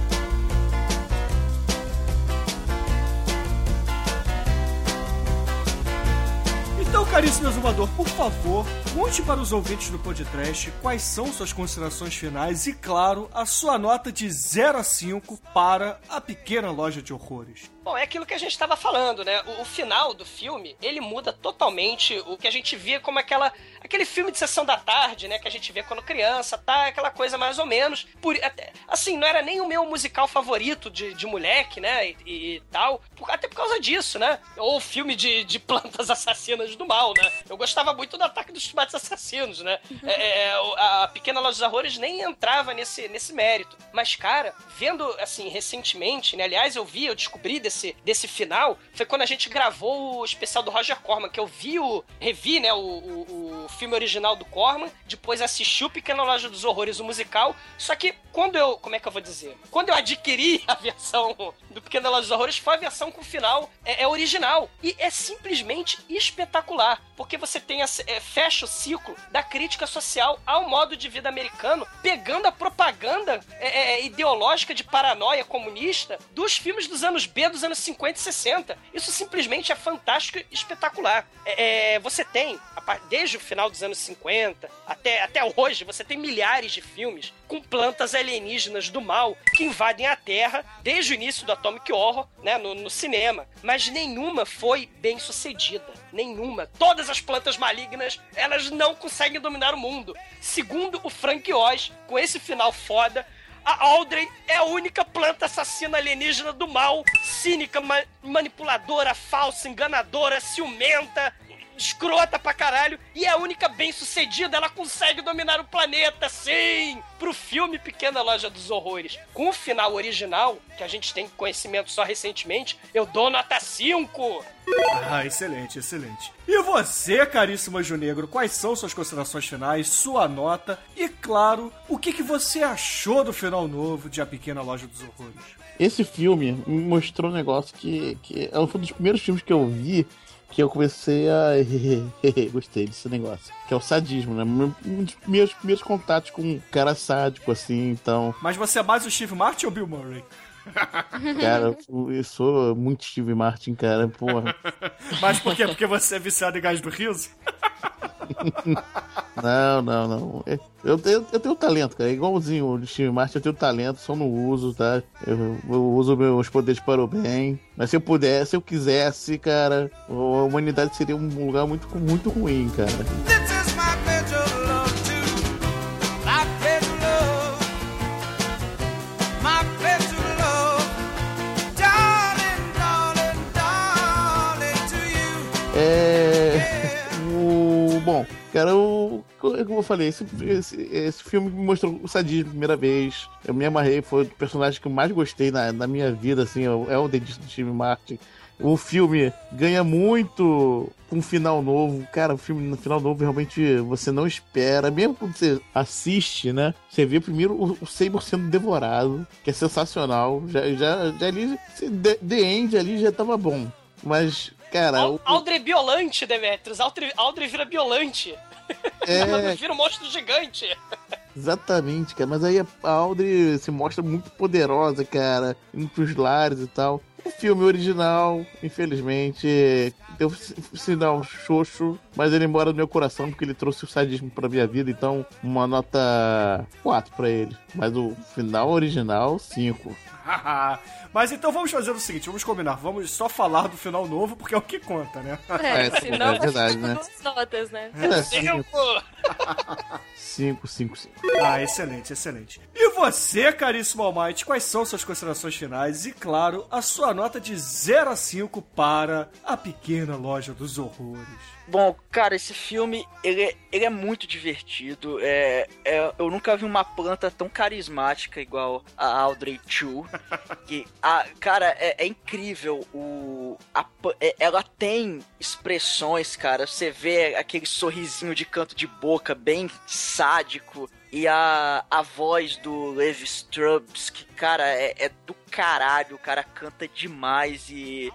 exumador, por favor, conte para os ouvintes do podcast quais são suas considerações finais e, claro, a sua nota de 0 a 5 para a pequena loja de horrores. Bom, é aquilo que a gente estava falando, né? O, o final do filme, ele muda totalmente o que a gente via como aquela aquele filme de sessão da tarde, né? Que a gente vê quando criança, tá? Aquela coisa mais ou menos. Por, até- assim, não era nem o meu musical favorito de, de moleque, né? E, e- e tal. Por- até por causa disso, né? Ou filme de, de plantas assassinas do mal, né? Eu gostava muito do Ataque dos Tomates Assassinos, né? É, é, o- a Pequena Loja dos Horrores nem entrava nesse, nesse mérito. Mas, cara, vendo, assim, recentemente, né? Aliás, eu vi, eu descobri desse, desse final, foi quando a gente gravou o especial do Roger Corman, que eu vi o... revi, né? O, o, o filme original do Corman, depois assisti o Pequena Loja dos Horrores, o musical, só que quando eu... como é que eu vou dizer? Quando eu adquiri a versão do Pequena Loja dos Horrores, foi a versão com o final é, é original. E é simplesmente espetacular, porque você tem é, fecha o ciclo da crítica social ao modo de vida americano, pegando a propaganda é, é, ideológica de paranoia comunista dos filmes dos anos B, dos anos 50 e 60. Isso simplesmente é fantástico e espetacular. É, é, você tem, desde o final dos anos 50 até, até hoje, você tem milhares de filmes com plantas alienígenas do mal que invadem a Terra desde o início do Atomic Horror, né, no, no cinema. Mas nenhuma foi bem sucedida. Nenhuma. Todas as plantas malignas, elas não conseguem dominar o mundo. Segundo o Frank Oz, com esse final foda, a Audrey é a única planta assassina alienígena do mal, cínica, ma- manipuladora, falsa, enganadora, ciumenta, escrota pra caralho, e é a única bem sucedida, ela consegue dominar o planeta, sim! Pro filme Pequena Loja dos Horrores, com o final original, que a gente tem conhecimento só recentemente, eu dou nota 5! Ah, excelente, excelente. E você, caríssimo Anjo Negro, quais são suas considerações finais, sua nota e, claro, o que, que você achou do final novo de A Pequena Loja dos Horrores? Esse filme me mostrou um negócio que, que é um dos primeiros filmes que eu vi que eu comecei a. Gostei desse negócio. Que é o sadismo, né? Um dos meus primeiros contatos com um cara sádico, assim, então. Mas você é mais o Steve Martin ou Bill Murray? Cara, eu eu sou muito Steve Martin, cara, porra. Mas por quê? Porque você é viciado em gás do riso? Não, não, não. É, Eu tenho, eu tenho talento, cara. É igualzinho o Steve Martin, eu tenho talento, só não uso, tá? Eu, eu uso meus poderes para o bem. Mas se eu pudesse, se eu quisesse, cara, a humanidade seria um lugar muito, muito ruim, cara. Como eu falei, esse, esse, esse filme me mostrou o sadismo a primeira vez. Eu me amarrei, foi o personagem que eu mais gostei na, na minha vida, assim, é o- é dentista do Steve Martin. O filme ganha muito com um final novo. Cara, o filme no final novo realmente você não espera. Mesmo quando você assiste, né? Você vê primeiro o, o Saber sendo devorado, que é sensacional. Já, já, já ali, The, The End ali já tava bom. Mas, cara, o, Aldre Biolante, Demetrius. Aldre, Aldre vira Biolante. É. Vira um monstro gigante. Exatamente, cara. Mas aí a Audrey se mostra muito poderosa, cara, indo pros lares e tal. O filme original, infelizmente, deu sinal xoxo, mas ele mora no meu coração porque ele trouxe o sadismo pra minha vida, então uma nota 4 pra ele. Mas o final original, 5. Mas então vamos fazer o seguinte, vamos combinar, vamos só falar do final novo, porque é o que conta, né? É, senão é verdade, né? duas notas, né? É, cinco. 5, 5, 5. Ah, excelente, excelente. E você, caríssimo Almighty, quais são suas considerações finais? E, claro, a sua nota de 0 a 5 para A Pequena Loja dos Horrores. Bom, cara, esse filme, ele é, ele é muito divertido. É, é- eu nunca vi uma planta tão carismática igual a Audrey Chu. que, a, cara, é, é incrível. O, a é- ela tem expressões, cara. Você vê aquele sorrisinho de canto de boca bem sádico. E a, a voz do Levi Strauss, que, cara, é, é do caralho. O cara canta demais e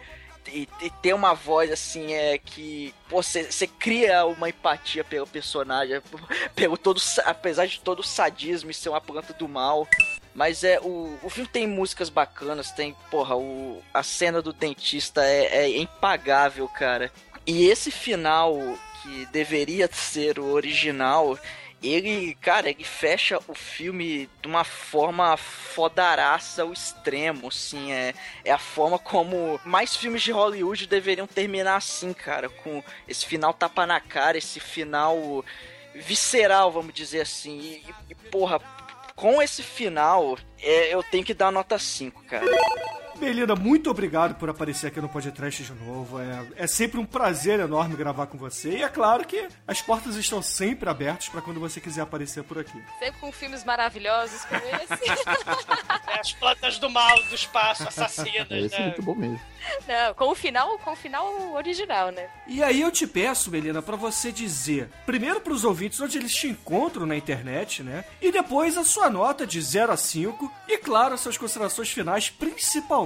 e, e ter uma voz assim é que você, cria uma empatia pelo personagem, pelo todo, sa- apesar de todo o sadismo e ser uma planta do mal. Mas é o, o filme tem músicas bacanas, tem, porra, o, a cena do dentista é, é impagável, cara. E esse final que deveria ser o original, ele, cara, ele fecha o filme de uma forma fodaraça ao extremo, assim, é, é a forma como mais filmes de Hollywood deveriam terminar assim, cara, com esse final tapa na cara, esse final visceral, vamos dizer assim, e, e, porra, com esse final, é, eu tenho que dar nota 5, cara. Belinda, muito obrigado por aparecer aqui no Podcast de novo. É, é sempre um prazer enorme gravar com você. E é claro que as portas estão sempre abertas para quando você quiser aparecer por aqui. Sempre com filmes maravilhosos como esse. É, as plantas do mal, do espaço, assassinas, Esse é né? muito bom mesmo. Não, com o final, com o final original, né? E aí eu te peço, Belina, pra você dizer, primeiro pros ouvintes onde eles te encontram na internet, né? E depois a sua nota de 0 a 5 e claro, as suas considerações finais, principalmente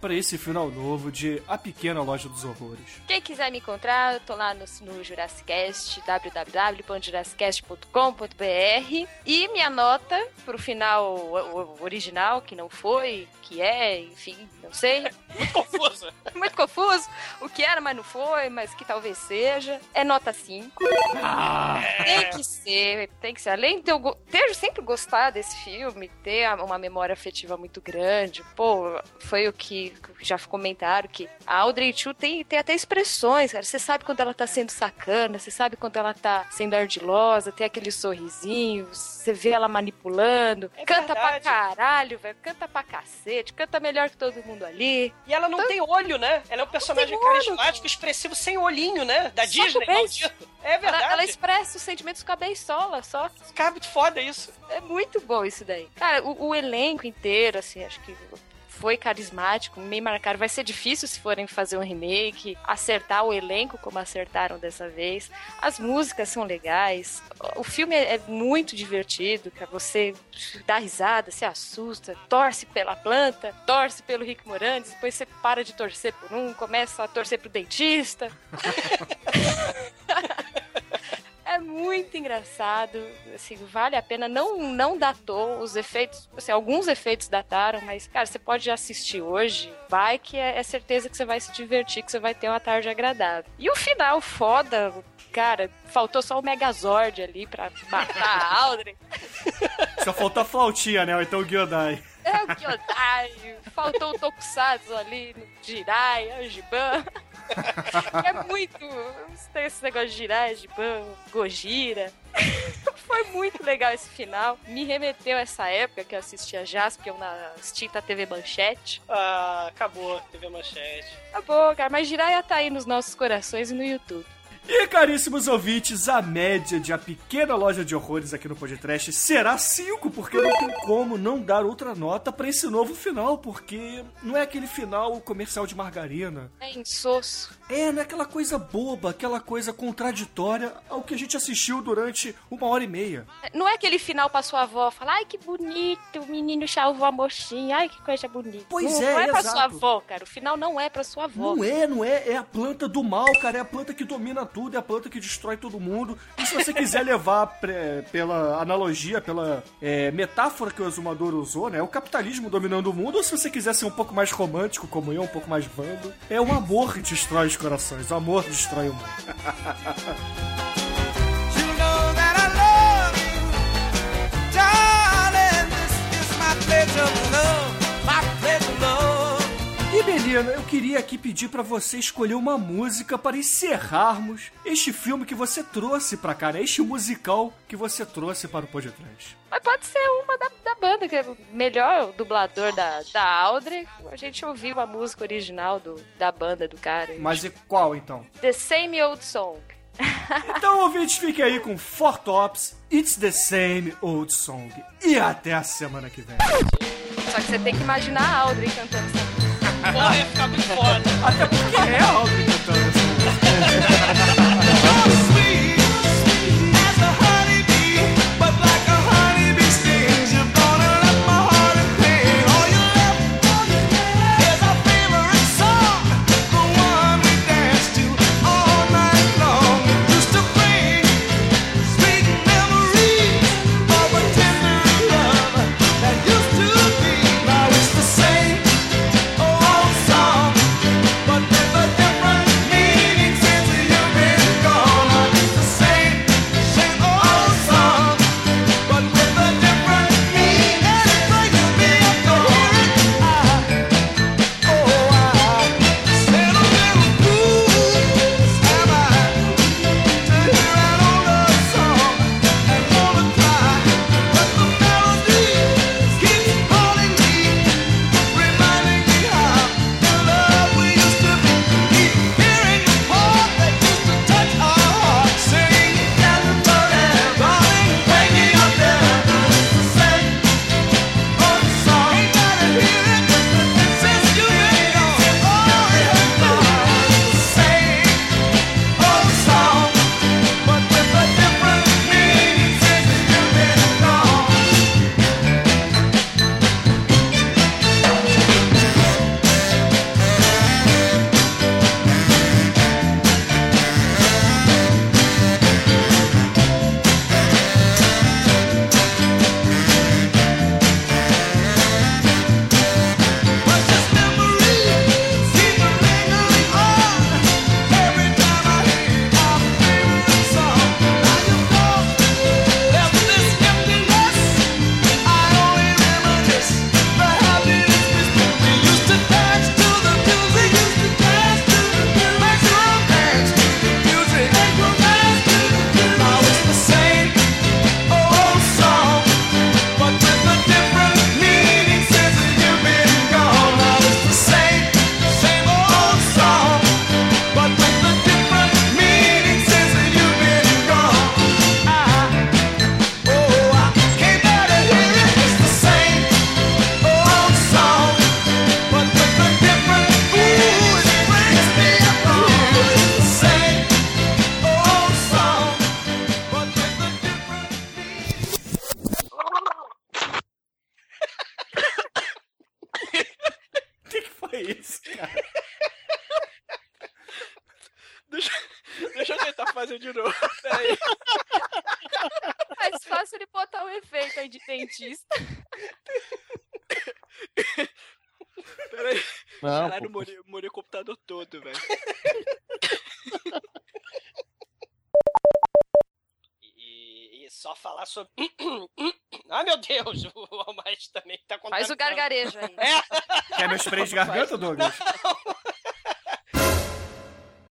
pra esse final novo de A Pequena Loja dos Horrores. Quem quiser me encontrar, eu tô lá no, no Jurassicast, www.jurassicast.com.br e minha nota pro final o- o- original, que não foi, que é, enfim, não sei. Muito confuso. Muito confuso. O que era, mas não foi, mas que talvez seja. É nota 5. Tem que ser, tem que ser. Além de eu ter sempre gostado desse filme, ter a- uma memória afetiva muito grande, pô, foi o que já comentaram que a Audrey Chu tem, tem até expressões, cara. Você sabe quando ela tá sendo sacana, você sabe quando ela tá sendo ardilosa, tem aquele sorrisinho, você vê ela manipulando. canta pra caralho, velho. Canta pra cacete, canta melhor que todo mundo ali. E ela não tem olho, né? Ela é um personagem carismático, expressivo, sem olhinho, né? Da Só Disney, maldito. É verdade. Ela, ela expressa os sentimentos com a beisola, só. Muito foda isso. É muito bom isso daí. Cara, o, o elenco inteiro, assim, acho que foi carismático, meio marcado. Vai ser difícil se forem fazer um remake, acertar o elenco como acertaram dessa vez. As músicas são legais. O filme é, é muito divertido, cara. Você dá risada, se assusta, torce pela planta, torce pelo Rick Moranis, depois você para de torcer por um, começa a torcer pro dentista. É muito engraçado, assim, vale a pena. Não, não datou os efeitos, assim, alguns efeitos dataram, mas, cara, você pode assistir hoje, vai que é, é certeza que você vai se divertir, que você vai ter uma tarde agradável. E o final, foda, cara, faltou só o Megazord ali pra matar a Audrey. Só faltou a flautinha, né? Ou então o Gyodai. É o Kyodai, faltou o Tokusatsu ali, no Jirai, o Giban. É muito. Tem esse negócio de Jirai, Giban, Gojira. Foi muito legal esse final. Me remeteu a essa época que eu assistia Jaspion na extinta TV Manchete. Ah, acabou, TV Manchete. Acabou, cara, mas Jiraiya tá aí nos nossos corações e no YouTube. E caríssimos ouvintes, a média de A Pequena Loja de Horrores aqui no podcast será 5, porque não tem como não dar outra nota pra esse novo final, porque não é aquele final comercial de margarina. É insosso. É, não é aquela coisa boba, aquela coisa contraditória ao que a gente assistiu durante uma hora e meia. Não é aquele final pra sua avó falar, ai que bonito, o menino salvou a mocinha, ai que coisa bonita. Pois não, é, não é pra exato. sua avó, cara. O final não é pra sua avó. Não é, não é. É a planta do mal, cara. É a planta que domina tudo, é a planta que destrói todo mundo. E se você quiser levar pela analogia, pela é, metáfora que o exumador usou, né? É o capitalismo dominando o mundo. Ou se você quiser ser um pouco mais romântico, como eu, um pouco mais vando, é o amor que destrói os corações. O amor destrói o mundo. I love Melina, eu queria aqui pedir pra você escolher uma música para encerrarmos este filme que você trouxe pra cá, né? Este musical que você trouxe para o podcast. Mas pode ser uma da, da banda, que é o melhor dublador da, da Audrey. A gente ouviu a música original do, da banda do cara. Mas e qual então? The Same Old Song. Então, ouvintes, fiquem aí com Four Tops, It's the Same Old Song. E até a semana que vem. Só que você tem que imaginar a Audrey cantando. Porra, ia ficar muito foda. Até porque é a Audrey cantando essa O garganta, Douglas?